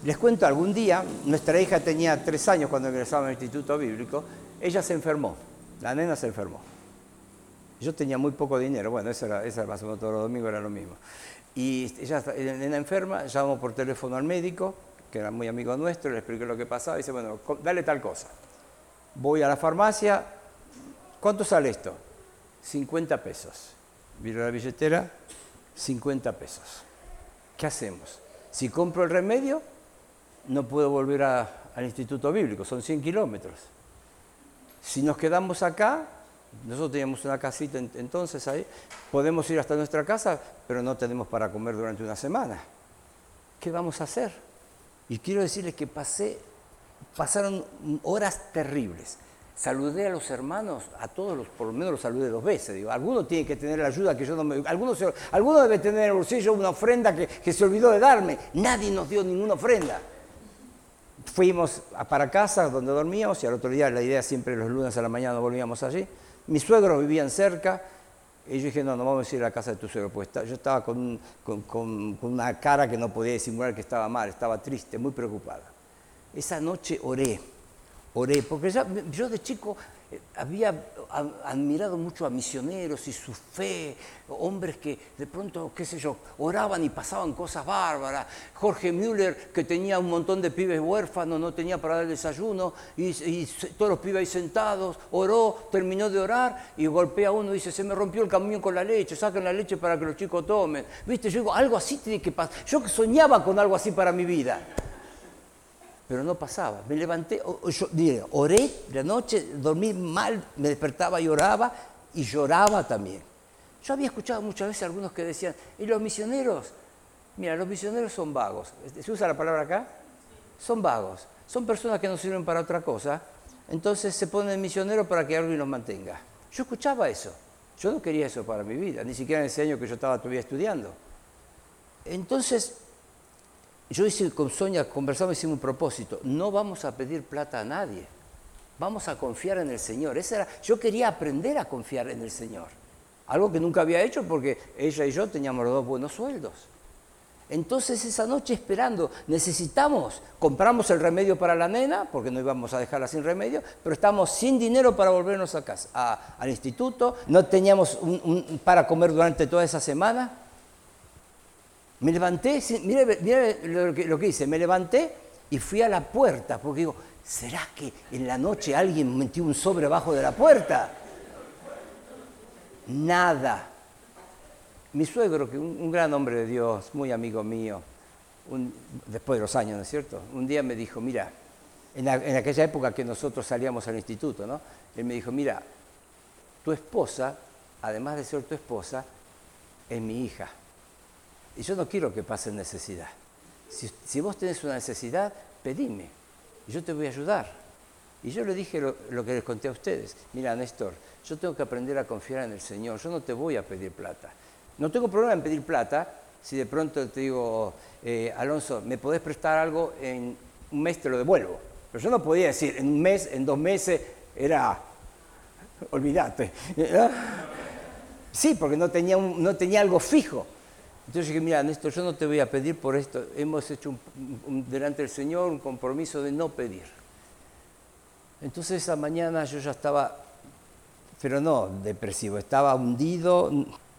Les cuento, algún día, nuestra hija tenía tres años cuando ingresaba al Instituto Bíblico, ella se enfermó, la nena se enfermó. Yo tenía muy poco dinero, bueno, eso era, eso era más o menos todos los domingos era lo mismo. Y ella, la nena enferma, llamamos por teléfono al médico, que era muy amigo nuestro, le expliqué lo que pasaba, y dice, bueno, dale tal cosa. Voy a la farmacia, ¿cuánto sale esto? 50 pesos. Miro la billetera, 50 pesos. ¿Qué hacemos? Si compro el remedio, no puedo volver al Instituto Bíblico, son 100 kilómetros. Si nos quedamos acá, nosotros teníamos una casita entonces ahí, podemos ir hasta nuestra casa, pero no tenemos para comer durante una semana. ¿Qué vamos a hacer? Y quiero decirles que pasé, pasaron horas terribles. Saludé a los hermanos, a todos los, por lo menos los saludé dos veces. Digo, alguno tiene que tener la ayuda que yo no me. Alguno, alguno debe tener en el bolsillo una ofrenda que se olvidó de darme. Nadie nos dio ninguna ofrenda. Fuimos para casa donde dormíamos y al otro día la idea siempre los lunes a la mañana volvíamos allí. Mis suegros vivían cerca y yo dije, no, no vamos a ir a la casa de tu suegro, pues yo estaba con, con, con, una cara que no podía disimular que estaba mal, estaba triste, muy preocupada. Esa noche oré oré, porque ya, yo de chico había admirado mucho a misioneros y su fe, hombres que de pronto, qué sé yo, oraban y pasaban cosas bárbaras. Jorge Müller, que tenía un montón de pibes huérfanos, no tenía para dar desayuno, y, todos los pibes ahí sentados, oró, terminó de orar y golpea a uno y dice, se me rompió el camión con la leche, saquen la leche para que los chicos tomen. Viste, yo digo, algo así tiene que pasar. Yo soñaba con algo así para mi vida pero no pasaba. Me levanté, yo, oré la noche, dormí mal, me despertaba y oraba y lloraba también. Yo había escuchado muchas veces algunos que decían, ¿y los misioneros? Mira, los misioneros son vagos. ¿Se usa la palabra acá? Son vagos. Son personas que no sirven para otra cosa. Entonces se ponen misioneros para que alguien los mantenga. Yo escuchaba eso. Yo no quería eso para mi vida, ni siquiera en ese año que yo estaba todavía estudiando. Entonces yo hice con Sonia, conversamos, hicimos un propósito, no vamos a pedir plata a nadie, vamos a confiar en el Señor. era, yo quería aprender a confiar en el Señor, algo que nunca había hecho porque ella y yo teníamos los dos buenos sueldos. Entonces esa noche esperando, necesitamos, compramos el remedio para la nena, porque no íbamos a dejarla sin remedio, pero estamos sin dinero para volvernos a casa, al instituto, no teníamos para comer durante toda esa semana. Me levanté, mire, lo, que, hice, me levanté y fui a la puerta, porque digo, ¿será que en la noche alguien metió un sobre abajo de la puerta? Nada. Mi suegro, que un, un gran hombre de Dios, muy amigo mío, después de los años, ¿no es cierto? Un día me dijo, mira, en, aquella época que nosotros salíamos al instituto, ¿no? Él me dijo, mira, tu esposa, además de ser tu esposa, es mi hija. Y yo no quiero que pase necesidad. Si, vos tenés una necesidad, pedime. Y yo te voy a ayudar. Y yo le dije lo, que les conté a ustedes. Mira, Néstor, yo tengo que aprender a confiar en el Señor. Yo no te voy a pedir plata. No tengo problema en pedir plata si de pronto te digo, eh, Alonso, ¿me podés prestar algo? En un mes te lo devuelvo. Pero yo no podía decir, en un mes, en dos meses, era, olvídate. [laughs] Sí, porque no tenía, no tenía algo fijo. Entonces dije, mira, Néstor, yo no te voy a pedir por esto. Hemos hecho delante del Señor un compromiso de no pedir. Entonces esa mañana yo ya estaba, pero no depresivo, estaba hundido,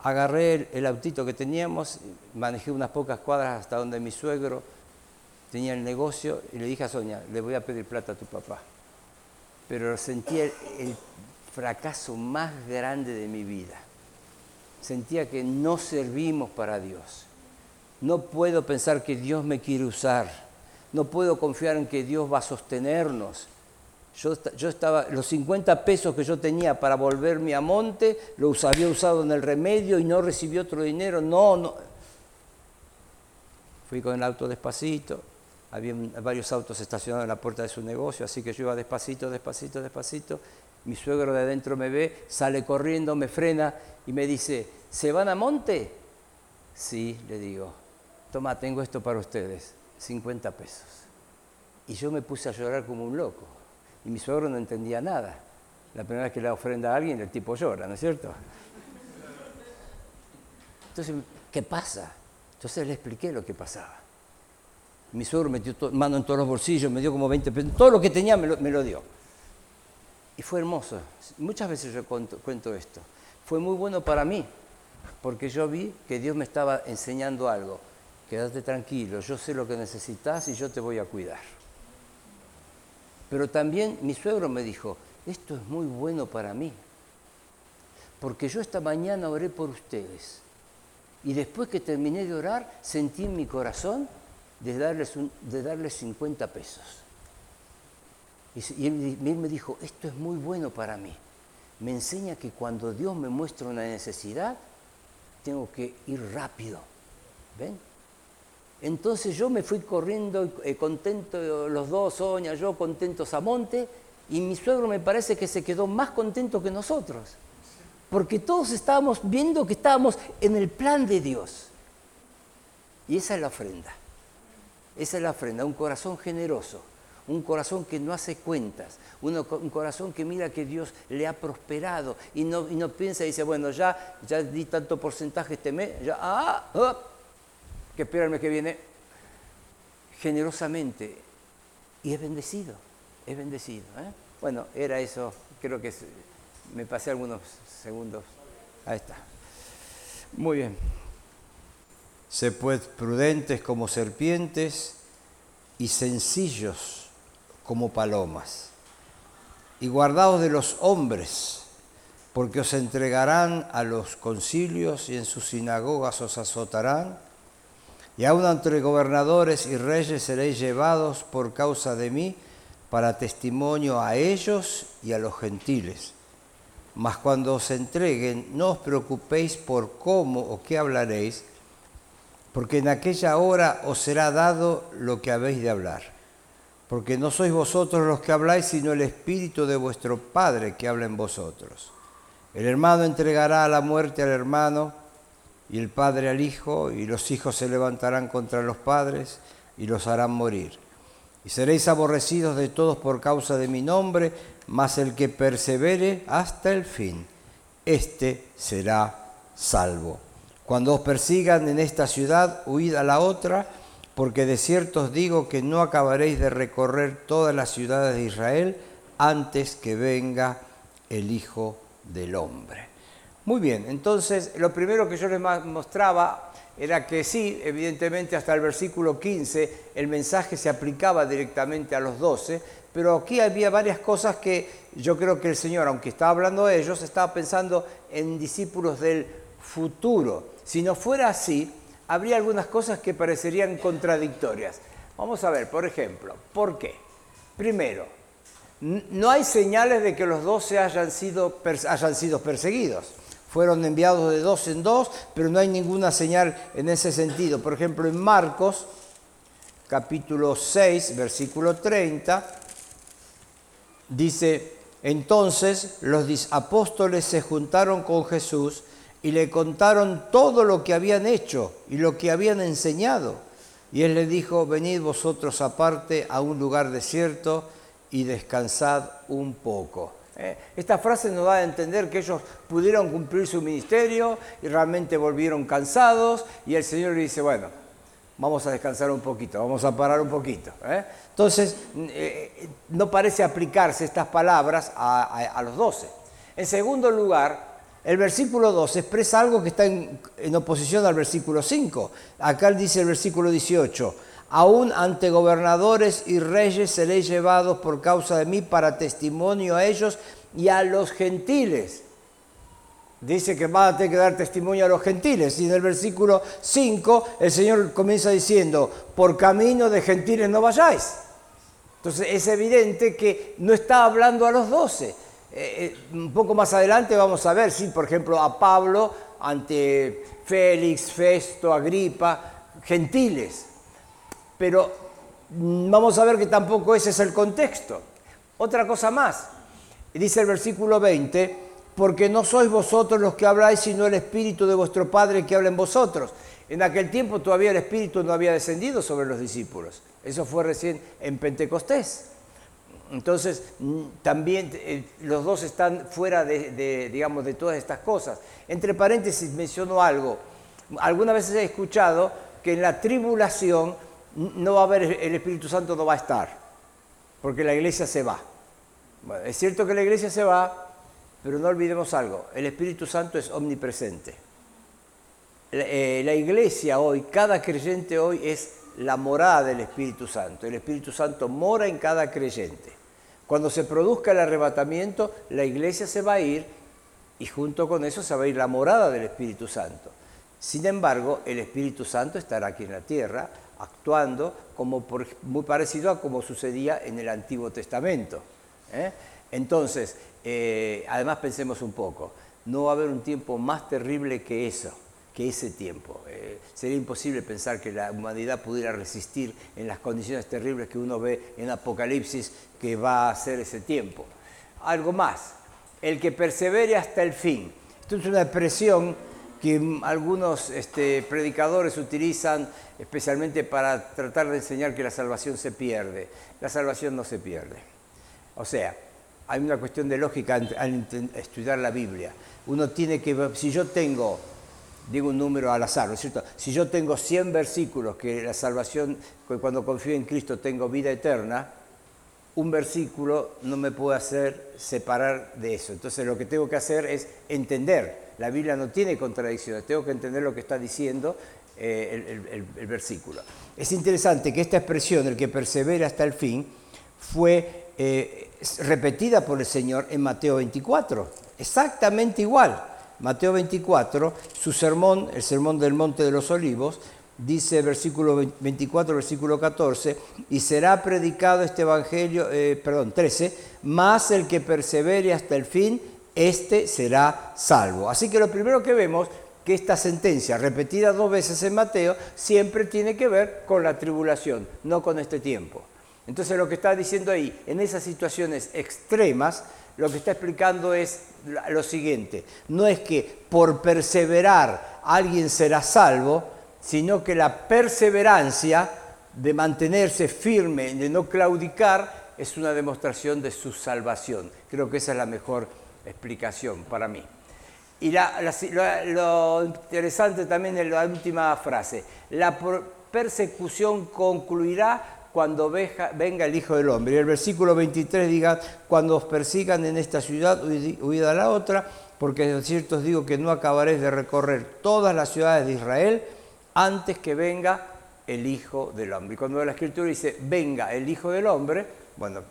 agarré el, autito que teníamos, manejé unas pocas cuadras hasta donde mi suegro tenía el negocio y le dije a Sonia, le voy a pedir plata a tu papá. Pero sentí el fracaso más grande de mi vida. Sentía que no servimos para Dios. No puedo pensar que Dios me quiere usar. No puedo confiar en que Dios va a sostenernos. Yo, estaba, los 50 pesos que yo tenía para volverme a monte, los había usado en el remedio y no recibí otro dinero. No, no. Fui con el auto despacito, había varios autos estacionados en la puerta de su negocio, así que yo iba despacito, despacito, despacito. Mi suegro de adentro me ve, sale corriendo, me frena y me dice, ¿se van a monte? Sí, le digo, toma, tengo esto para ustedes, 50 pesos. Y yo me puse a llorar como un loco. Y mi suegro no entendía nada. La primera vez que le ofrenda a alguien, el tipo llora, ¿no es cierto? Entonces, ¿qué pasa? Entonces le expliqué lo que pasaba. Mi suegro metió mano en todos los bolsillos, me dio como 20 pesos, todo lo que tenía me lo, dio. Y fue hermoso. Muchas veces yo cuento esto. Fue muy bueno para mí, porque yo vi que Dios me estaba enseñando algo. Quédate tranquilo, yo sé lo que necesitas y yo te voy a cuidar. Pero también mi suegro me dijo, esto es muy bueno para mí, porque yo esta mañana oré por ustedes y después que terminé de orar sentí en mi corazón de darles, de darles 50 pesos. Y, él, me dijo, esto es muy bueno para mí. Me enseña que cuando Dios me muestra una necesidad, tengo que ir rápido. ¿Ven? Entonces yo me fui corriendo eh, contento, los dos, Soña, yo contentos a monte, y mi suegro me parece que se quedó más contento que nosotros, porque todos estábamos viendo que estábamos en el plan de Dios. Y esa es la ofrenda, esa es la ofrenda, un corazón generoso, un corazón que no hace cuentas, un corazón que mira que Dios le ha prosperado y no, y no piensa y dice, bueno, ya, ya di tanto porcentaje este mes, ya, ah, ah que espera el mes que viene, generosamente. Y es bendecido, es bendecido. ¿eh? Bueno, era eso, creo que me pasé algunos segundos. Ahí está. Muy bien. Se pues prudentes como serpientes y sencillos como palomas. Y guardaos de los hombres, porque os entregarán a los concilios y en sus sinagogas os azotarán y aun entre gobernadores y reyes seréis llevados por causa de mí para testimonio a ellos y a los gentiles. Mas cuando os entreguen, no os preocupéis por cómo o qué hablaréis, porque en aquella hora os será dado lo que habéis de hablar. Porque no sois vosotros los que habláis, sino el Espíritu de vuestro Padre que habla en vosotros. El hermano entregará a la muerte al hermano, y el padre al hijo, y los hijos se levantarán contra los padres y los harán morir. Y seréis aborrecidos de todos por causa de mi nombre, mas el que persevere hasta el fin, éste será salvo. Cuando os persigan en esta ciudad, huid a la otra, porque de cierto os digo que no acabaréis de recorrer todas las ciudades de Israel antes que venga el Hijo del Hombre. Muy bien, entonces lo primero que yo les mostraba era que sí, evidentemente hasta el versículo 15 el mensaje se aplicaba directamente a los doce, pero aquí había varias cosas que yo creo que el Señor, aunque estaba hablando de ellos, estaba pensando en discípulos del futuro. Si no fuera así, habría algunas cosas que parecerían contradictorias. Vamos a ver, por ejemplo, ¿por qué? Primero, no hay señales de que los doce hayan sido, hayan sido perseguidos. Fueron enviados de dos en dos, pero no hay ninguna señal en ese sentido. Por ejemplo, en Marcos, capítulo 6, versículo 30, dice, entonces los apóstoles se juntaron con Jesús y le contaron todo lo que habían hecho y lo que habían enseñado. Y él le dijo, venid vosotros aparte a un lugar desierto y descansad un poco. Eh, esta frase nos da a entender que ellos pudieron cumplir su ministerio y realmente volvieron cansados y el Señor le dice, bueno, vamos a descansar un poquito, vamos a parar un poquito. ¿eh? Entonces, eh, no parece aplicarse estas palabras a, a los doce. En segundo lugar, el versículo 2 expresa algo que está en, oposición al versículo 5. Acá dice el versículo 18, aún ante gobernadores y reyes seré llevados por causa de mí para testimonio a ellos y a los gentiles. Dice que va a tener que dar testimonio a los gentiles. Y en el versículo 5 el Señor comienza diciendo, por camino de gentiles no vayáis. Entonces es evidente que no está hablando a los doce, eh, eh, un poco más adelante vamos a ver, sí, por ejemplo, a Pablo ante Félix, Festo, Agripa, gentiles. Pero mm, vamos a ver que tampoco ese es el contexto. Otra cosa más, dice el versículo 20, porque no sois vosotros los que habláis, sino el Espíritu de vuestro Padre que habla en vosotros. En aquel tiempo todavía el Espíritu no había descendido sobre los discípulos. Eso fue recién en Pentecostés. Entonces, mm, también eh, los dos están fuera de, digamos, de todas estas cosas. Entre paréntesis menciono algo. Algunas veces he escuchado que en la tribulación no va a haber, el Espíritu Santo no va a estar, porque la iglesia se va. es cierto que la iglesia se va, pero no olvidemos algo, el Espíritu Santo es omnipresente. la eh, iglesia hoy, cada creyente hoy es la morada del Espíritu Santo. El Espíritu Santo mora en cada creyente. Cuando se produzca el arrebatamiento, la iglesia se va a ir y junto con eso se va a ir la morada del Espíritu Santo. Sin embargo, el Espíritu Santo estará aquí en la tierra actuando como muy parecido a como sucedía en el Antiguo Testamento. ¿eh? Entonces, eh, además pensemos un poco, no va a haber un tiempo más terrible que eso que ese tiempo. Eh, sería imposible pensar que la humanidad pudiera resistir en las condiciones terribles que uno ve en Apocalipsis que va a ser ese tiempo. Algo más, el que persevere hasta el fin. Esto es una expresión que algunos este, predicadores utilizan especialmente para tratar de enseñar que la salvación se pierde. La salvación no se pierde. O sea, hay una cuestión de lógica al estudiar la Biblia. Uno tiene que, si yo tengo digo un número al azar, ¿no es cierto? Si yo tengo 100 versículos que la salvación, que cuando confío en Cristo tengo vida eterna, un versículo no me puede hacer separar de eso. Entonces lo que tengo que hacer es entender. La Biblia no tiene contradicciones, tengo que entender lo que está diciendo eh, el, versículo. Es interesante que esta expresión, el que persevera hasta el fin, fue eh, repetida por el Señor en Mateo 24, exactamente igual. Mateo 24, su sermón, el sermón del Monte de los Olivos, dice versículo 24, versículo 14, y será predicado este evangelio, eh, perdón, 13, más el que persevere hasta el fin, este será salvo. Así que lo primero que vemos que esta sentencia, repetida dos veces en Mateo, siempre tiene que ver con la tribulación, no con este tiempo. Entonces lo que está diciendo ahí, en esas situaciones extremas, lo que está explicando es lo siguiente, no es que por perseverar alguien será salvo, sino que la perseverancia de mantenerse firme, de no claudicar, es una demostración de su salvación. Creo que esa es la mejor explicación para mí. Y lo interesante también es la última frase, la persecución concluirá cuando venga el Hijo del Hombre. Y el versículo 23 diga, cuando os persigan en esta ciudad, huid a la otra, porque de cierto os digo que no acabaréis de recorrer todas las ciudades de Israel antes que venga el Hijo del Hombre. Y cuando la Escritura dice, venga el Hijo del Hombre, bueno,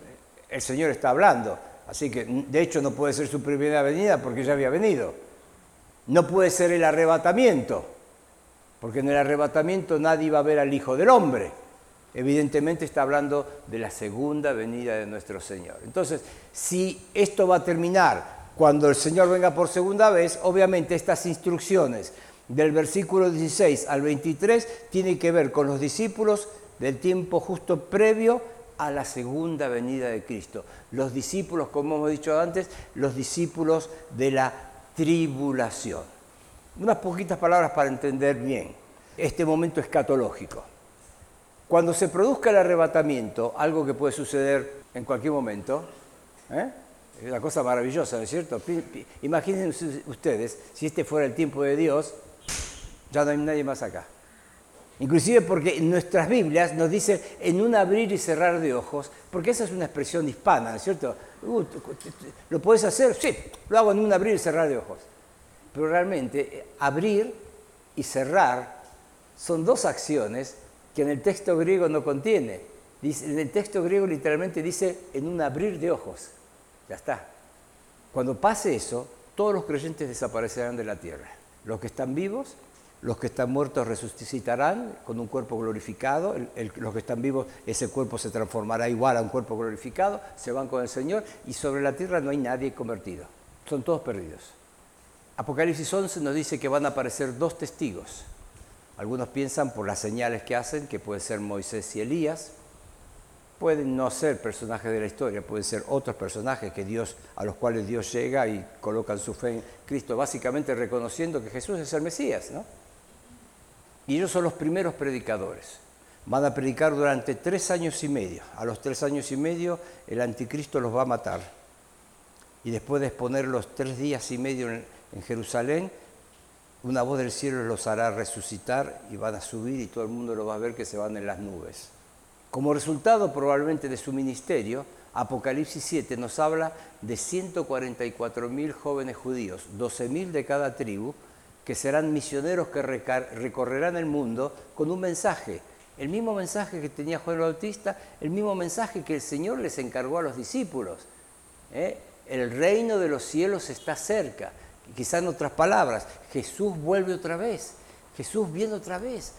el Señor está hablando. Así que, de hecho, no puede ser su primera venida porque ya había venido. No puede ser el arrebatamiento, porque en el arrebatamiento nadie va a ver al Hijo del Hombre. Evidentemente está hablando de la segunda venida de nuestro Señor. Entonces, si esto va a terminar cuando el Señor venga por segunda vez, obviamente estas instrucciones del versículo 16 al 23 tienen que ver con los discípulos del tiempo justo previo a la segunda venida de Cristo. Los discípulos, como hemos dicho antes, los discípulos de la tribulación. Unas poquitas palabras para entender bien este momento escatológico. Cuando se produzca el arrebatamiento, algo que puede suceder en cualquier momento, ¿eh? es una cosa maravillosa, ¿no es cierto? Imagínense ustedes, si este fuera el tiempo de Dios, ya no hay nadie más acá. Inclusive porque nuestras Biblias nos dice en un abrir y cerrar de ojos, porque esa es una expresión hispana, ¿no es cierto? Uh, ¿Lo puedes hacer? Sí, lo hago en un abrir y cerrar de ojos. Pero realmente eh, abrir y cerrar son dos acciones que en el texto griego no contiene. en el texto griego literalmente dice en un abrir de ojos. Ya está. Cuando pase eso, todos los creyentes desaparecerán de la tierra. Los que están vivos los que están muertos resucitarán con un cuerpo glorificado, los que están vivos, ese cuerpo se transformará igual a un cuerpo glorificado, se van con el Señor y sobre la tierra no hay nadie convertido, son todos perdidos. Apocalipsis 11 nos dice que van a aparecer dos testigos. Algunos piensan por las señales que hacen, que pueden ser Moisés y Elías, pueden no ser personajes de la historia, pueden ser otros personajes que Dios, a los cuales Dios llega y colocan su fe en Cristo, básicamente reconociendo que Jesús es el Mesías, ¿no? Y ellos son los primeros predicadores. Van a predicar durante tres años y medio. A los tres años y medio el anticristo los va a matar. Y después de exponerlos tres días y medio en, Jerusalén, una voz del cielo los hará resucitar y van a subir y todo el mundo lo va a ver que se van en las nubes. Como resultado probablemente de su ministerio, Apocalipsis 7 nos habla de 144.000 jóvenes judíos, 12.000 de cada tribu, que serán misioneros que recorrerán el mundo con un mensaje, el mismo mensaje que tenía Juan Bautista, el mismo mensaje que el Señor les encargó a los discípulos. ¿eh? El reino de los cielos está cerca. Quizá en otras palabras, Jesús vuelve otra vez, Jesús viene otra vez,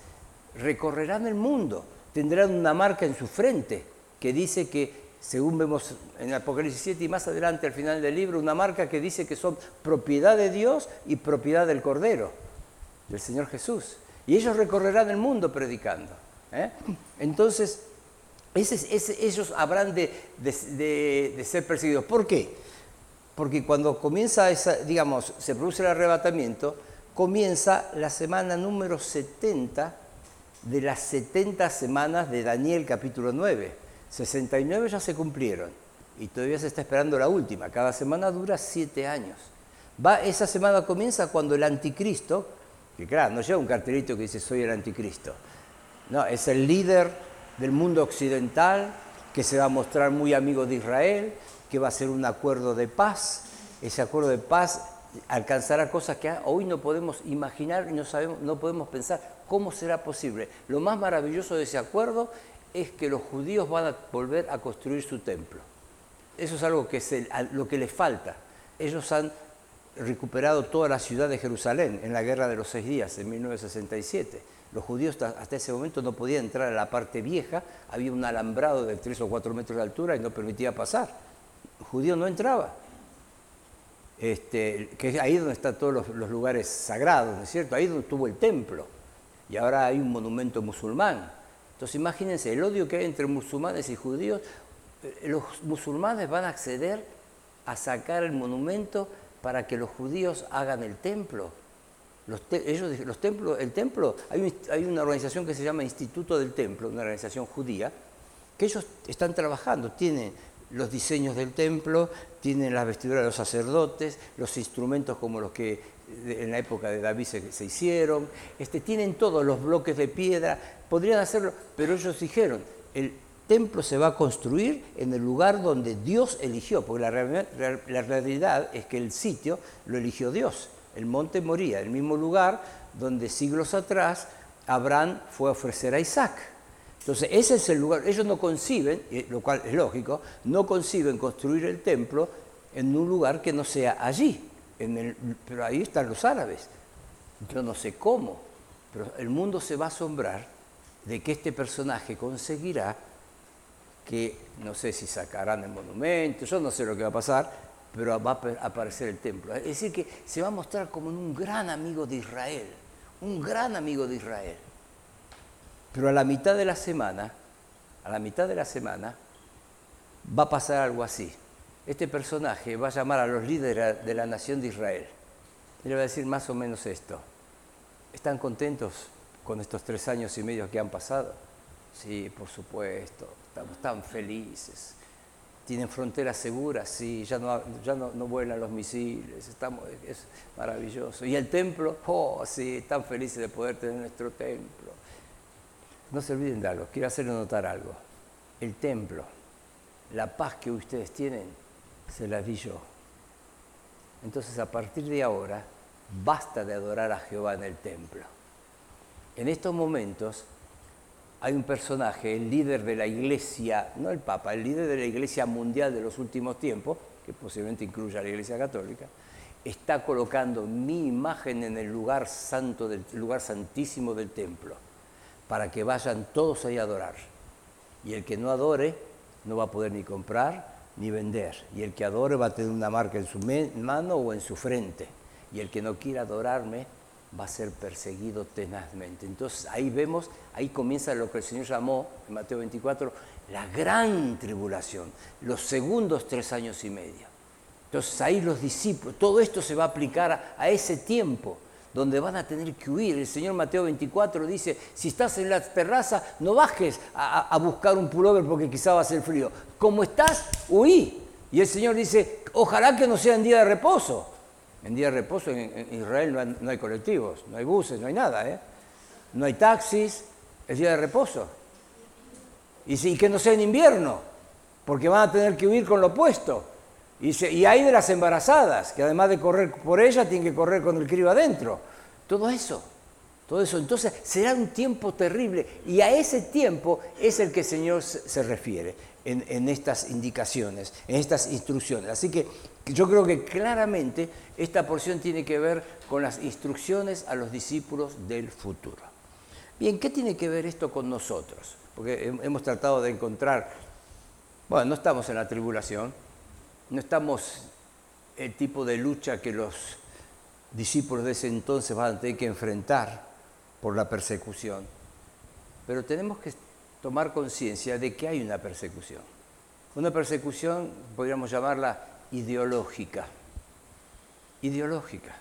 recorrerán el mundo, tendrán una marca en su frente que dice que según vemos en Apocalipsis 7 y más adelante al final del libro, una marca que dice que son propiedad de Dios y propiedad del Cordero, del Señor Jesús. Y ellos recorrerán el mundo predicando. ¿eh? Entonces, ellos habrán de, ser perseguidos. ¿Por qué? Porque cuando comienza esa, digamos, se produce el arrebatamiento, comienza la semana número 70 de las 70 semanas de Daniel capítulo 9. 69 ya se cumplieron y todavía se está esperando la última. Cada semana dura siete años. Va, esa semana comienza cuando el anticristo, que claro, no lleva un cartelito que dice soy el anticristo, no, es el líder del mundo occidental que se va a mostrar muy amigo de Israel, que va a hacer un acuerdo de paz. Ese acuerdo de paz alcanzará cosas que hoy no podemos imaginar y no, sabemos, no podemos pensar cómo será posible. Lo más maravilloso de ese acuerdo es que los judíos van a volver a construir su templo. Eso es algo que es lo que les falta. Ellos han recuperado toda la ciudad de Jerusalén en la Guerra de los Seis Días, en 1967. Los judíos hasta ese momento no podían entrar a la parte vieja, había un alambrado de tres o cuatro metros de altura y no permitía pasar. Judío no entraba. Este, que es ahí donde están todos los, lugares sagrados, ¿no es cierto? Ahí donde estuvo el templo. Y ahora hay un monumento musulmán entonces imagínense el odio que hay entre musulmanes y judíos. Eh, los musulmanes van a acceder a sacar el monumento para que los judíos hagan el templo. Los, ellos, los templos, el templo, hay, una organización que se llama Instituto del Templo, una organización judía, que ellos están trabajando, tienen los diseños del templo, tienen las vestiduras de los sacerdotes, los instrumentos como los que en la época de David se, hicieron, este, tienen todos los bloques de piedra, podrían hacerlo, pero ellos dijeron, el templo se va a construir en el lugar donde Dios eligió, porque la, realidad es que el sitio lo eligió Dios. El monte Moría, el mismo lugar donde siglos atrás Abraham fue a ofrecer a Isaac. Entonces, ese es el lugar. Ellos no conciben, lo cual es lógico, no conciben construir el templo en un lugar que no sea allí. pero ahí están los árabes. Yo no sé cómo, pero el mundo se va a asombrar de que este personaje conseguirá que, no sé si sacarán el monumento, yo no sé lo que va a pasar, pero va a aparecer el templo. Es decir, que se va a mostrar como un gran amigo de Israel, un gran amigo de Israel. Pero a la mitad de la semana, a la mitad de la semana, va a pasar algo así. Este personaje va a llamar a los líderes de la nación de Israel. Y le va a decir más o menos esto. ¿Están contentos con estos tres años y medio que han pasado? Sí, por supuesto, estamos tan felices. Tienen fronteras seguras, sí, ya no, no, vuelan los misiles, estamos, es maravilloso. Y el templo, oh, sí, están felices de poder tener nuestro templo. No se olviden de algo, quiero hacerles notar algo. El templo, la paz que ustedes tienen, se la di yo. Entonces a partir de ahora, basta de adorar a Jehová en el templo. En estos momentos hay un personaje, el líder de la iglesia, no el Papa, el líder de la iglesia mundial de los últimos tiempos, que posiblemente incluya a la iglesia católica, está colocando mi imagen en el lugar santo, del lugar santísimo del templo para que vayan todos ahí a adorar. Y el que no adore no va a poder ni comprar ni vender. Y el que adore va a tener una marca en su mano o en su frente. Y el que no quiera adorarme va a ser perseguido tenazmente. Entonces ahí vemos, ahí comienza lo que el Señor llamó en Mateo 24 la gran tribulación, los segundos tres años y medio. Entonces ahí los discípulos, todo esto se va a aplicar a ese tiempo donde van a tener que huir. El Señor Mateo 24 dice, si estás en la terraza, no bajes a, buscar un pullover porque quizá va a ser frío. Como estás, huí. Y el Señor dice, ojalá que no sea en día de reposo. En día de reposo en, Israel no hay, colectivos, no hay buses, no hay nada. ¿eh? No hay taxis, es día de reposo. Y, y que no sea en invierno, porque van a tener que huir con lo opuesto. Y, hay de las embarazadas, que además de correr por ellas, tienen que correr con el crío adentro. Todo eso, todo eso. Entonces será un tiempo terrible. Y a ese tiempo es el que el Señor se, refiere en, estas indicaciones, en estas instrucciones. Así que yo creo que claramente esta porción tiene que ver con las instrucciones a los discípulos del futuro. Bien, ¿qué tiene que ver esto con nosotros? Porque hemos tratado de encontrar, bueno, no estamos en la tribulación, no estamos el tipo de lucha que los discípulos de ese entonces van a tener que enfrentar por la persecución, pero tenemos que tomar conciencia de que hay una persecución. Una persecución, podríamos llamarla ideológica, ideológica,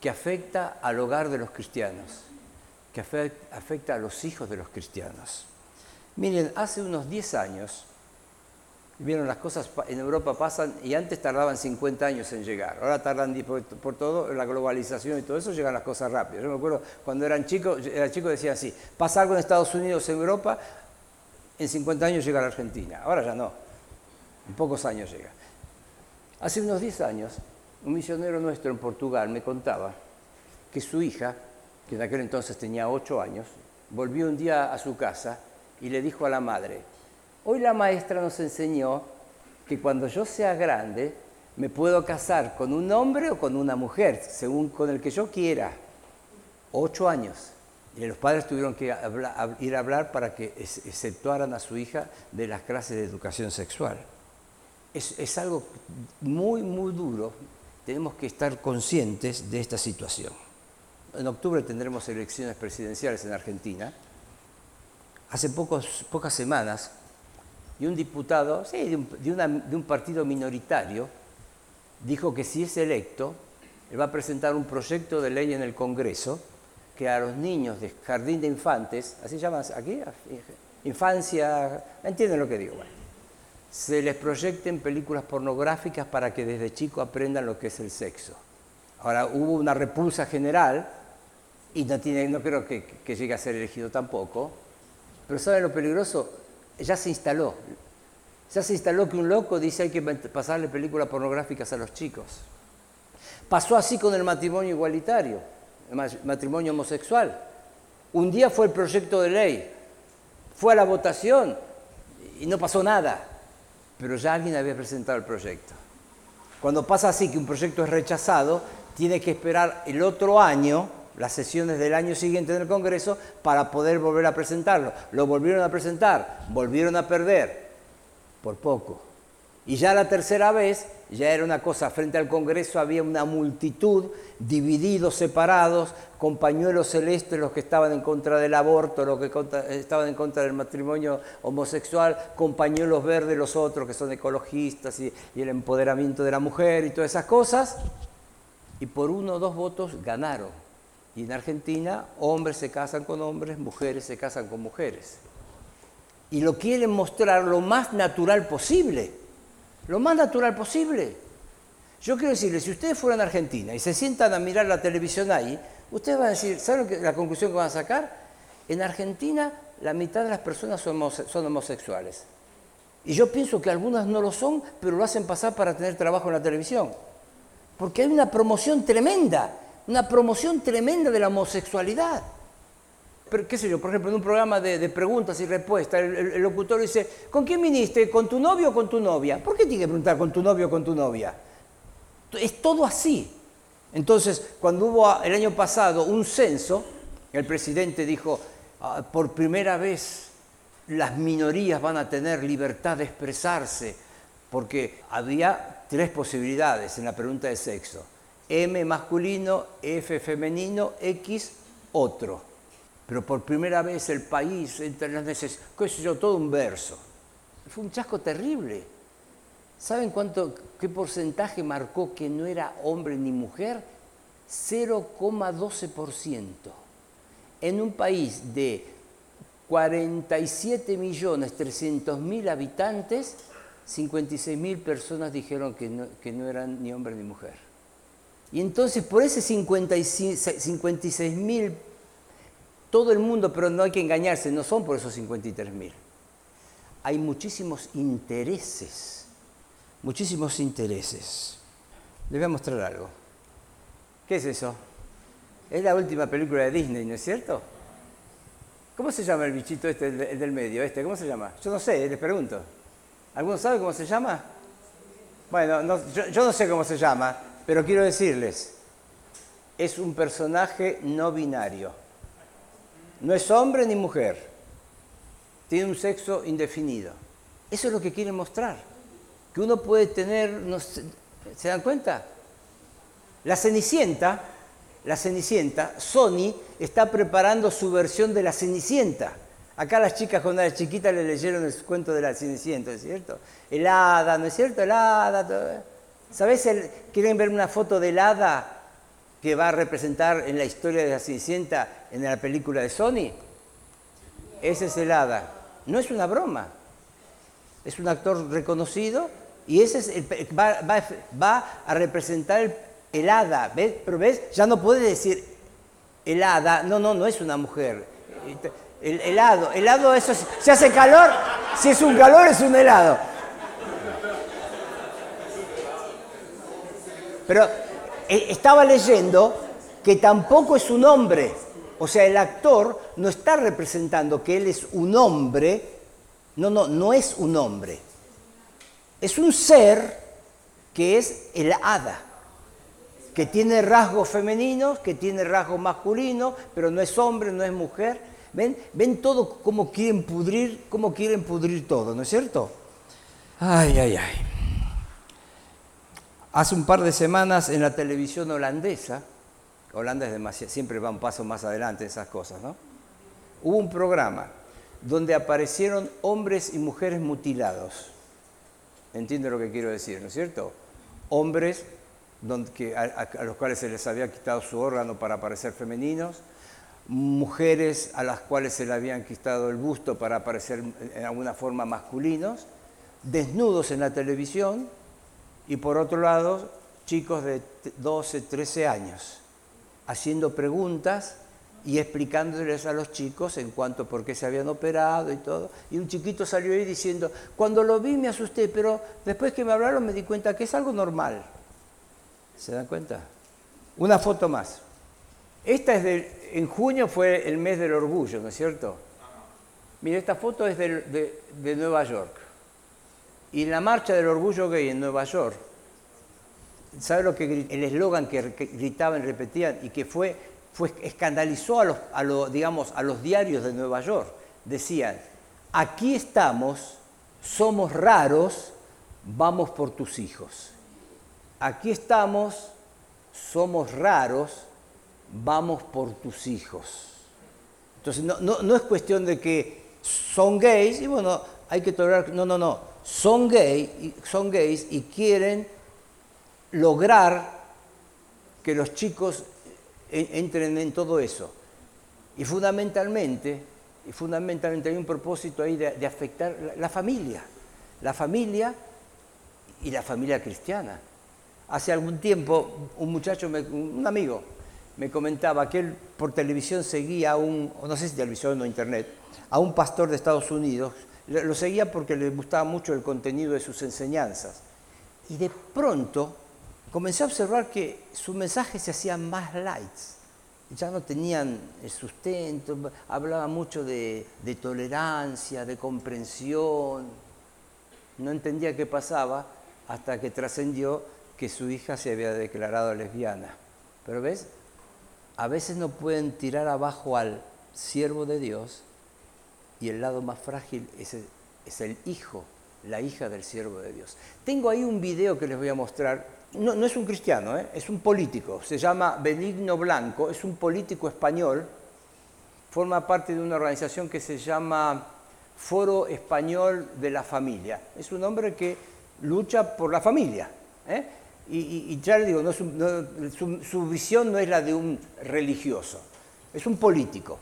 que afecta al hogar de los cristianos, que afecta a los hijos de los cristianos. Miren, hace unos 10 años, Vieron, las cosas en Europa pasan y antes tardaban 50 años en llegar. Ahora tardan por, todo, la globalización y todo eso, llegan las cosas rápidas. Yo me acuerdo cuando eran chicos, era chico decía así, pasa algo en Estados Unidos, en Europa, en 50 años llega a la Argentina. Ahora ya no, en pocos años llega. Hace unos 10 años, un misionero nuestro en Portugal me contaba que su hija, que en aquel entonces tenía 8 años, volvió un día a su casa y le dijo a la madre, Hoy la maestra nos enseñó que cuando yo sea grande me puedo casar con un hombre o con una mujer, según con el que yo quiera. Ocho años. Y los padres tuvieron que ir a hablar para que exceptuaran a su hija de las clases de educación sexual. Es, algo muy, muy duro. Tenemos que estar conscientes de esta situación. En octubre tendremos elecciones presidenciales en Argentina. Hace pocas semanas y un diputado, sí, de un, partido minoritario, dijo que si es electo, él va a presentar un proyecto de ley en el Congreso que a los niños de jardín de infantes, así llaman aquí, infancia, entienden lo que digo, se les proyecten películas pornográficas para que desde chico aprendan lo que es el sexo. Ahora, hubo una repulsa general, y no, creo que, que llegue a ser elegido tampoco, pero ¿saben lo peligroso? Ya se instaló. Ya se instaló que un loco dice hay que pasarle películas pornográficas a los chicos. Pasó así con el matrimonio igualitario, matrimonio homosexual. Un día fue el proyecto de ley, fue a la votación y no pasó nada, pero ya alguien había presentado el proyecto. Cuando pasa así que un proyecto es rechazado, tiene que esperar el otro año, las sesiones del año siguiente en el Congreso, para poder volver a presentarlo. Lo volvieron a presentar, volvieron a perder, por poco. Y ya la tercera vez, ya era una cosa, frente al Congreso había una multitud, divididos, separados, con pañuelos celestes los que estaban en contra del aborto, los que estaban en contra del matrimonio homosexual, con pañuelos verdes los otros que son ecologistas y, y el empoderamiento de la mujer y todas esas cosas. Y por uno o dos votos ganaron. Y en Argentina hombres se casan con hombres, mujeres se casan con mujeres. Y lo quieren mostrar lo más natural posible lo más natural posible. Yo quiero decirles, si ustedes fueran a Argentina y se sientan a mirar la televisión ahí, ustedes van a decir, ¿saben la conclusión que van a sacar? En Argentina la mitad de las personas son, homosexuales. Y yo pienso que algunas no lo son, pero lo hacen pasar para tener trabajo en la televisión. Porque hay una promoción tremenda, una promoción tremenda de la homosexualidad pero, qué sé yo, por ejemplo, en un programa de, preguntas y respuestas, el, locutor dice, ¿con quién viniste? ¿Con tu novio o con tu novia? ¿Por qué tiene que preguntar con tu novio o con tu novia? Es todo así. Entonces, cuando hubo el año pasado un censo, el presidente dijo, ah, por primera vez las minorías van a tener libertad de expresarse, porque había tres posibilidades en la pregunta de sexo. M masculino, F femenino, X otro. Pero por primera vez el país, entre las necesidades, qué sé yo, todo un verso. Fue un chasco terrible. ¿Saben cuánto, qué porcentaje marcó que no era hombre ni mujer? 0,12%. En un país de 47 millones mil habitantes, 56 mil personas dijeron que no, que no eran ni hombre ni mujer. Y entonces por ese 56 mil todo el mundo, pero no hay que engañarse, no son por esos 53 mil. Hay muchísimos intereses, muchísimos intereses. Les voy a mostrar algo. ¿Qué es eso? Es la última película de Disney, ¿no es cierto? ¿Cómo se llama el bichito este, el del medio, este? ¿Cómo se llama? Yo no sé, les pregunto. ¿Alguno sabe cómo se llama? Bueno, yo, yo no sé cómo se llama, pero quiero decirles, es un personaje no binario. No es hombre ni mujer. Tiene un sexo indefinido. Eso es lo que quiere mostrar. Que uno puede tener, ¿se dan cuenta? La Cenicienta, la Cenicienta, Sony está preparando su versión de la Cenicienta. Acá las chicas cuando eran chiquitas le leyeron el cuento de la Cenicienta, ¿es cierto? El hada, ¿no es cierto? El hada. ¿Sabes? ¿Quieren ver una foto del hada que va a representar en la historia de la Cenicienta en la película de Sony? Ese es el hada. No es una broma. Es un actor reconocido y ese es va, a representar el, hada. ¿Ves? Pero ves, ya no puede decir el hada. No, no, no es una mujer. El helado. Helado, eso si hace calor. Si es un calor, es un helado. Pero eh, estaba leyendo que tampoco es un hombre. O sea, el actor no está representando que él es un hombre. No, no, no es un hombre. Es un ser que es el hada, que tiene rasgos femeninos, que tiene rasgos masculinos, pero no es hombre, no es mujer. ¿Ven? ¿Ven todo cómo quieren pudrir, cómo quieren pudrir todo, ¿no es cierto? Ay, ay, ay. Hace un par de semanas en la televisión holandesa, Holanda es siempre va un paso más adelante en esas cosas, ¿no? Hubo un programa donde aparecieron hombres y mujeres mutilados. Entiende lo que quiero decir, ¿no es cierto? Hombres a, los cuales se les había quitado su órgano para parecer femeninos, mujeres a las cuales se le habían quitado el busto para parecer en alguna forma masculinos, desnudos en la televisión, y por otro lado, chicos de 12, 13 años, haciendo preguntas y explicándoles a los chicos en cuanto a por qué se habían operado y todo. Y un chiquito salió ahí diciendo, cuando lo vi me asusté, pero después que me hablaron me di cuenta que es algo normal. ¿Se dan cuenta? Una foto más. Esta es de, en junio fue el mes del orgullo, ¿no es cierto? Mire, esta foto es de, de Nueva York. Y la marcha del orgullo gay en Nueva York, ¿sabe lo que el eslogan que gritaban y repetían y que fue fue, escandalizó a los, a digamos, a los diarios de Nueva York. Decían, aquí estamos, somos raros, vamos por tus hijos. Aquí estamos, somos raros, vamos por tus hijos. Entonces, no, no, es cuestión de que son gays y bueno, hay que tolerar, no, no, no, son, gay, son gays y quieren lograr que los chicos entren en todo eso. Y fundamentalmente, y fundamentalmente hay un propósito ahí de, afectar la, familia, la familia y la familia cristiana. Hace algún tiempo un muchacho, un amigo, me comentaba que él por televisión seguía a un, no sé si televisión o internet, a un pastor de Estados Unidos. Lo seguía porque le gustaba mucho el contenido de sus enseñanzas. Y de pronto comencé a observar que sus mensajes se hacían más lights. Ya no tenían el sustento, hablaba mucho de, tolerancia, de comprensión. No entendía qué pasaba hasta que trascendió que su hija se había declarado lesbiana. Pero ves, a veces no pueden tirar abajo al siervo de Dios y el lado más frágil es el hijo, la hija del siervo de Dios. Tengo ahí un video que les voy a mostrar no, es un cristiano, ¿eh? es un político, se llama Benigno Blanco, es un político español, forma parte de una organización que se llama Foro Español de la Familia. Es un hombre que lucha por la familia. ¿eh? Y, ya le digo, su, visión no es la de un religioso, es un político.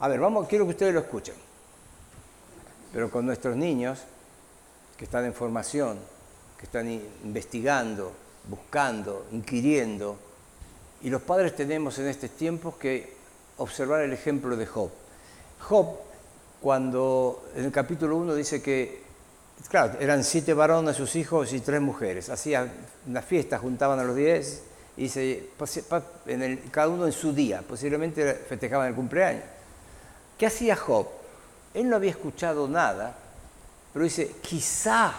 A ver, vamos, quiero que ustedes lo escuchen. Pero con nuestros niños que están en formación, que están investigando, buscando, inquiriendo. Y los padres tenemos en estos tiempos que observar el ejemplo de Job. Job, cuando en el capítulo 1 dice que, claro, eran siete varones sus hijos y tres mujeres, hacían una fiesta, juntaban a los diez y se, cada uno en su día, posiblemente festejaban el cumpleaños. ¿Qué hacía Job? Él no había escuchado nada, pero dice, quizá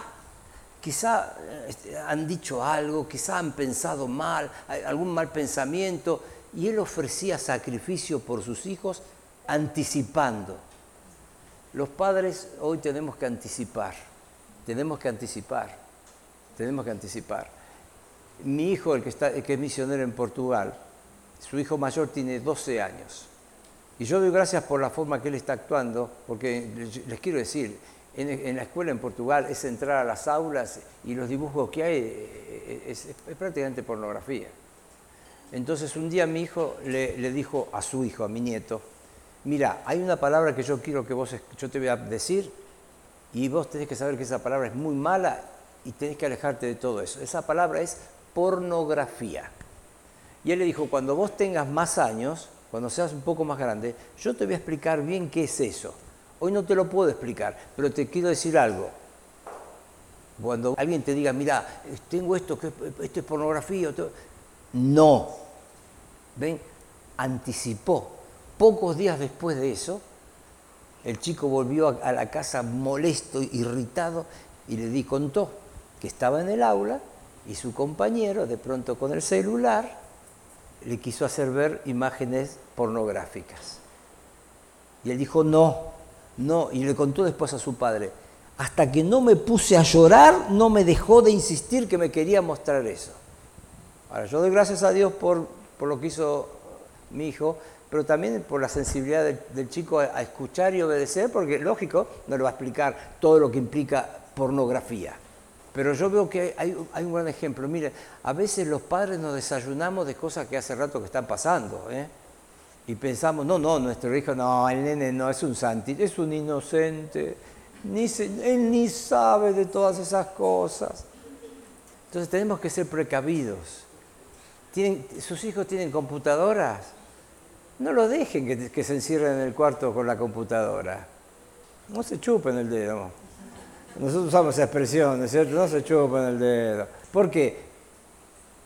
quizá este, han dicho algo, quizá han pensado mal, algún mal pensamiento, y él ofrecía sacrificio por sus hijos anticipando. Los padres hoy tenemos que anticipar, tenemos que anticipar, tenemos que anticipar. Mi hijo, el que, está, que es misionero en Portugal, su hijo mayor tiene 12 años. Y yo doy gracias por la forma que él está actuando, porque les quiero decir, en, la escuela en Portugal es entrar a las aulas y los dibujos que hay eh, es, prácticamente pornografía. Entonces un día mi hijo le, dijo a su hijo, a mi nieto, mira, hay una palabra que yo quiero que vos, yo te voy a decir y vos tenés que saber que esa palabra es muy mala y tenés que alejarte de todo eso. Esa palabra es pornografía. Y él le dijo, cuando vos tengas más años, cuando seas un poco más grande, yo te voy a explicar bien qué es eso. Hoy no te lo puedo explicar, pero te quiero decir algo. Cuando alguien te diga, mira, tengo esto, esto es pornografía, no. ¿Ven? Anticipó. Pocos días después de eso, el chico volvió a la casa molesto, irritado, y le di contó que estaba en el aula y su compañero, de pronto con el celular, le quiso hacer ver imágenes pornográficas. Y él dijo, no, no, y le contó después a su padre, hasta que no me puse a llorar, no me dejó de insistir que me quería mostrar eso. Ahora, yo doy gracias a Dios por, lo que hizo mi hijo, pero también por la sensibilidad del, chico a, escuchar y obedecer, porque lógico, no le va a explicar todo lo que implica pornografía. Pero yo veo que hay, un gran ejemplo. Mire, a veces los padres nos desayunamos de cosas que hace rato que están pasando. ¿eh? y pensamos, no, no, nuestro hijo, no, el nene no es un santi, es un inocente, ni él ni sabe de todas esas cosas. Entonces tenemos que ser precavidos. ¿Tienen, ¿Sus hijos tienen computadoras? no lo dejen que, que se encierren en el cuarto con la computadora. No se chupen el dedo. Nosotros usamos esa expresión, ¿no es cierto? No se chupen el dedo. ¿Por qué?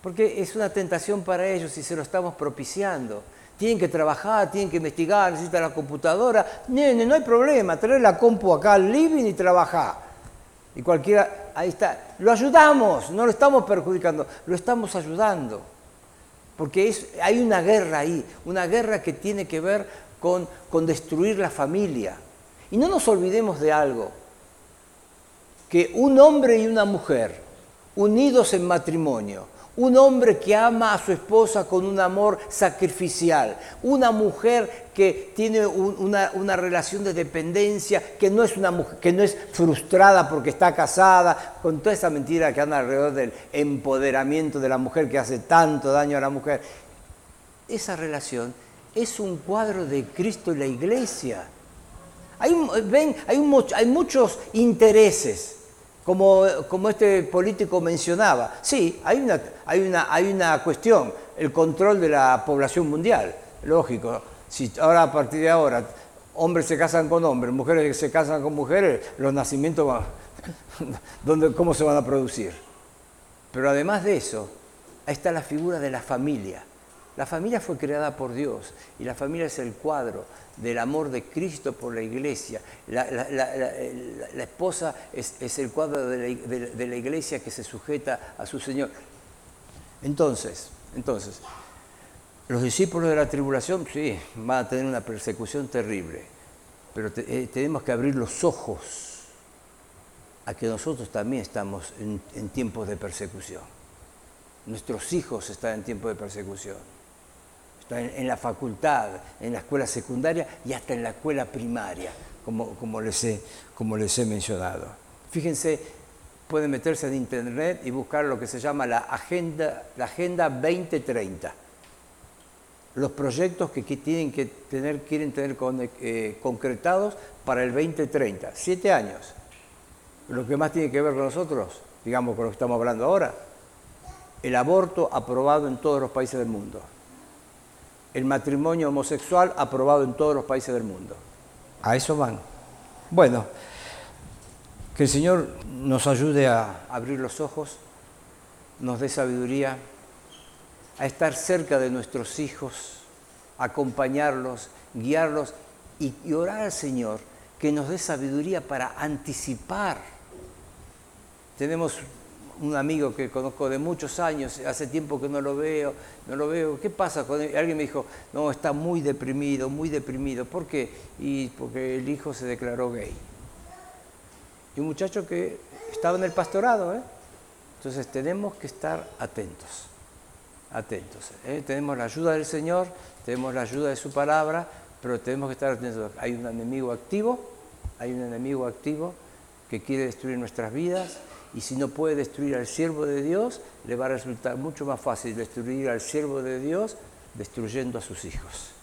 Porque es una tentación para ellos y se lo estamos propiciando. Tienen que trabajar, tienen que investigar, necesitan la computadora. Nene, no hay problema, traer la compu acá al living y trabajar. Y cualquiera, ahí está. Lo ayudamos, no lo estamos perjudicando, lo estamos ayudando. Porque hay una guerra ahí, una guerra que tiene que ver con, con destruir la familia. Y no nos olvidemos de algo, que un hombre y una mujer unidos en matrimonio, un hombre que ama a su esposa con un amor sacrificial, una mujer que tiene una, una, relación de dependencia, que no, es una mujer, que no es frustrada porque está casada, con toda esa mentira que anda alrededor del empoderamiento de la mujer que hace tanto daño a la mujer. Esa relación es un cuadro de Cristo y la iglesia. Hay, ven, hay, hay muchos intereses como, este político mencionaba. Sí, hay una, hay, una, hay una cuestión, el control de la población mundial, lógico. Si ahora a partir de ahora hombres se casan con hombres, mujeres se casan con mujeres, los nacimientos, [laughs] ¿cómo se van a producir? Pero además de eso, ahí está la figura de la familia. La familia fue creada por Dios y la familia es el cuadro del amor de Cristo por la iglesia. La, esposa es, el cuadro de la, iglesia que se sujeta a su Señor. Entonces, entonces, los discípulos de la tribulación, sí, van a tener una persecución terrible, pero eh, tenemos que abrir los ojos a que nosotros también estamos en, en tiempos de persecución. Nuestros hijos están en tiempos de persecución en, la facultad, en la escuela secundaria y hasta en la escuela primaria, como, les, he, como les he mencionado. Fíjense, pueden meterse en internet y buscar lo que se llama la Agenda, la agenda 2030. Los proyectos que, tienen que tener, quieren tener eh, concretados para el 2030, siete años. Lo que más tiene que ver con nosotros, digamos con lo que estamos hablando ahora, el aborto aprobado en todos los países del mundo el matrimonio homosexual aprobado en todos los países del mundo. A eso van. Bueno, que el Señor nos ayude a abrir los ojos, nos dé sabiduría, a estar cerca de nuestros hijos, acompañarlos, guiarlos y, orar al Señor que nos dé sabiduría para anticipar. Tenemos un amigo que conozco de muchos años, hace tiempo que no lo veo, no lo veo, ¿qué pasa con él? Alguien me dijo, no, está muy deprimido, muy deprimido. ¿Por qué? Y porque el hijo se declaró gay. Y un muchacho que estaba en el pastorado, ¿eh? Entonces tenemos que estar atentos, atentos. ¿eh? Tenemos la ayuda del Señor, tenemos la ayuda de su palabra, pero tenemos que estar atentos. Hay un enemigo activo, hay un enemigo activo que quiere destruir nuestras vidas, y si no puede destruir al siervo de Dios, le va a resultar mucho más fácil destruir al siervo de Dios destruyendo a sus hijos.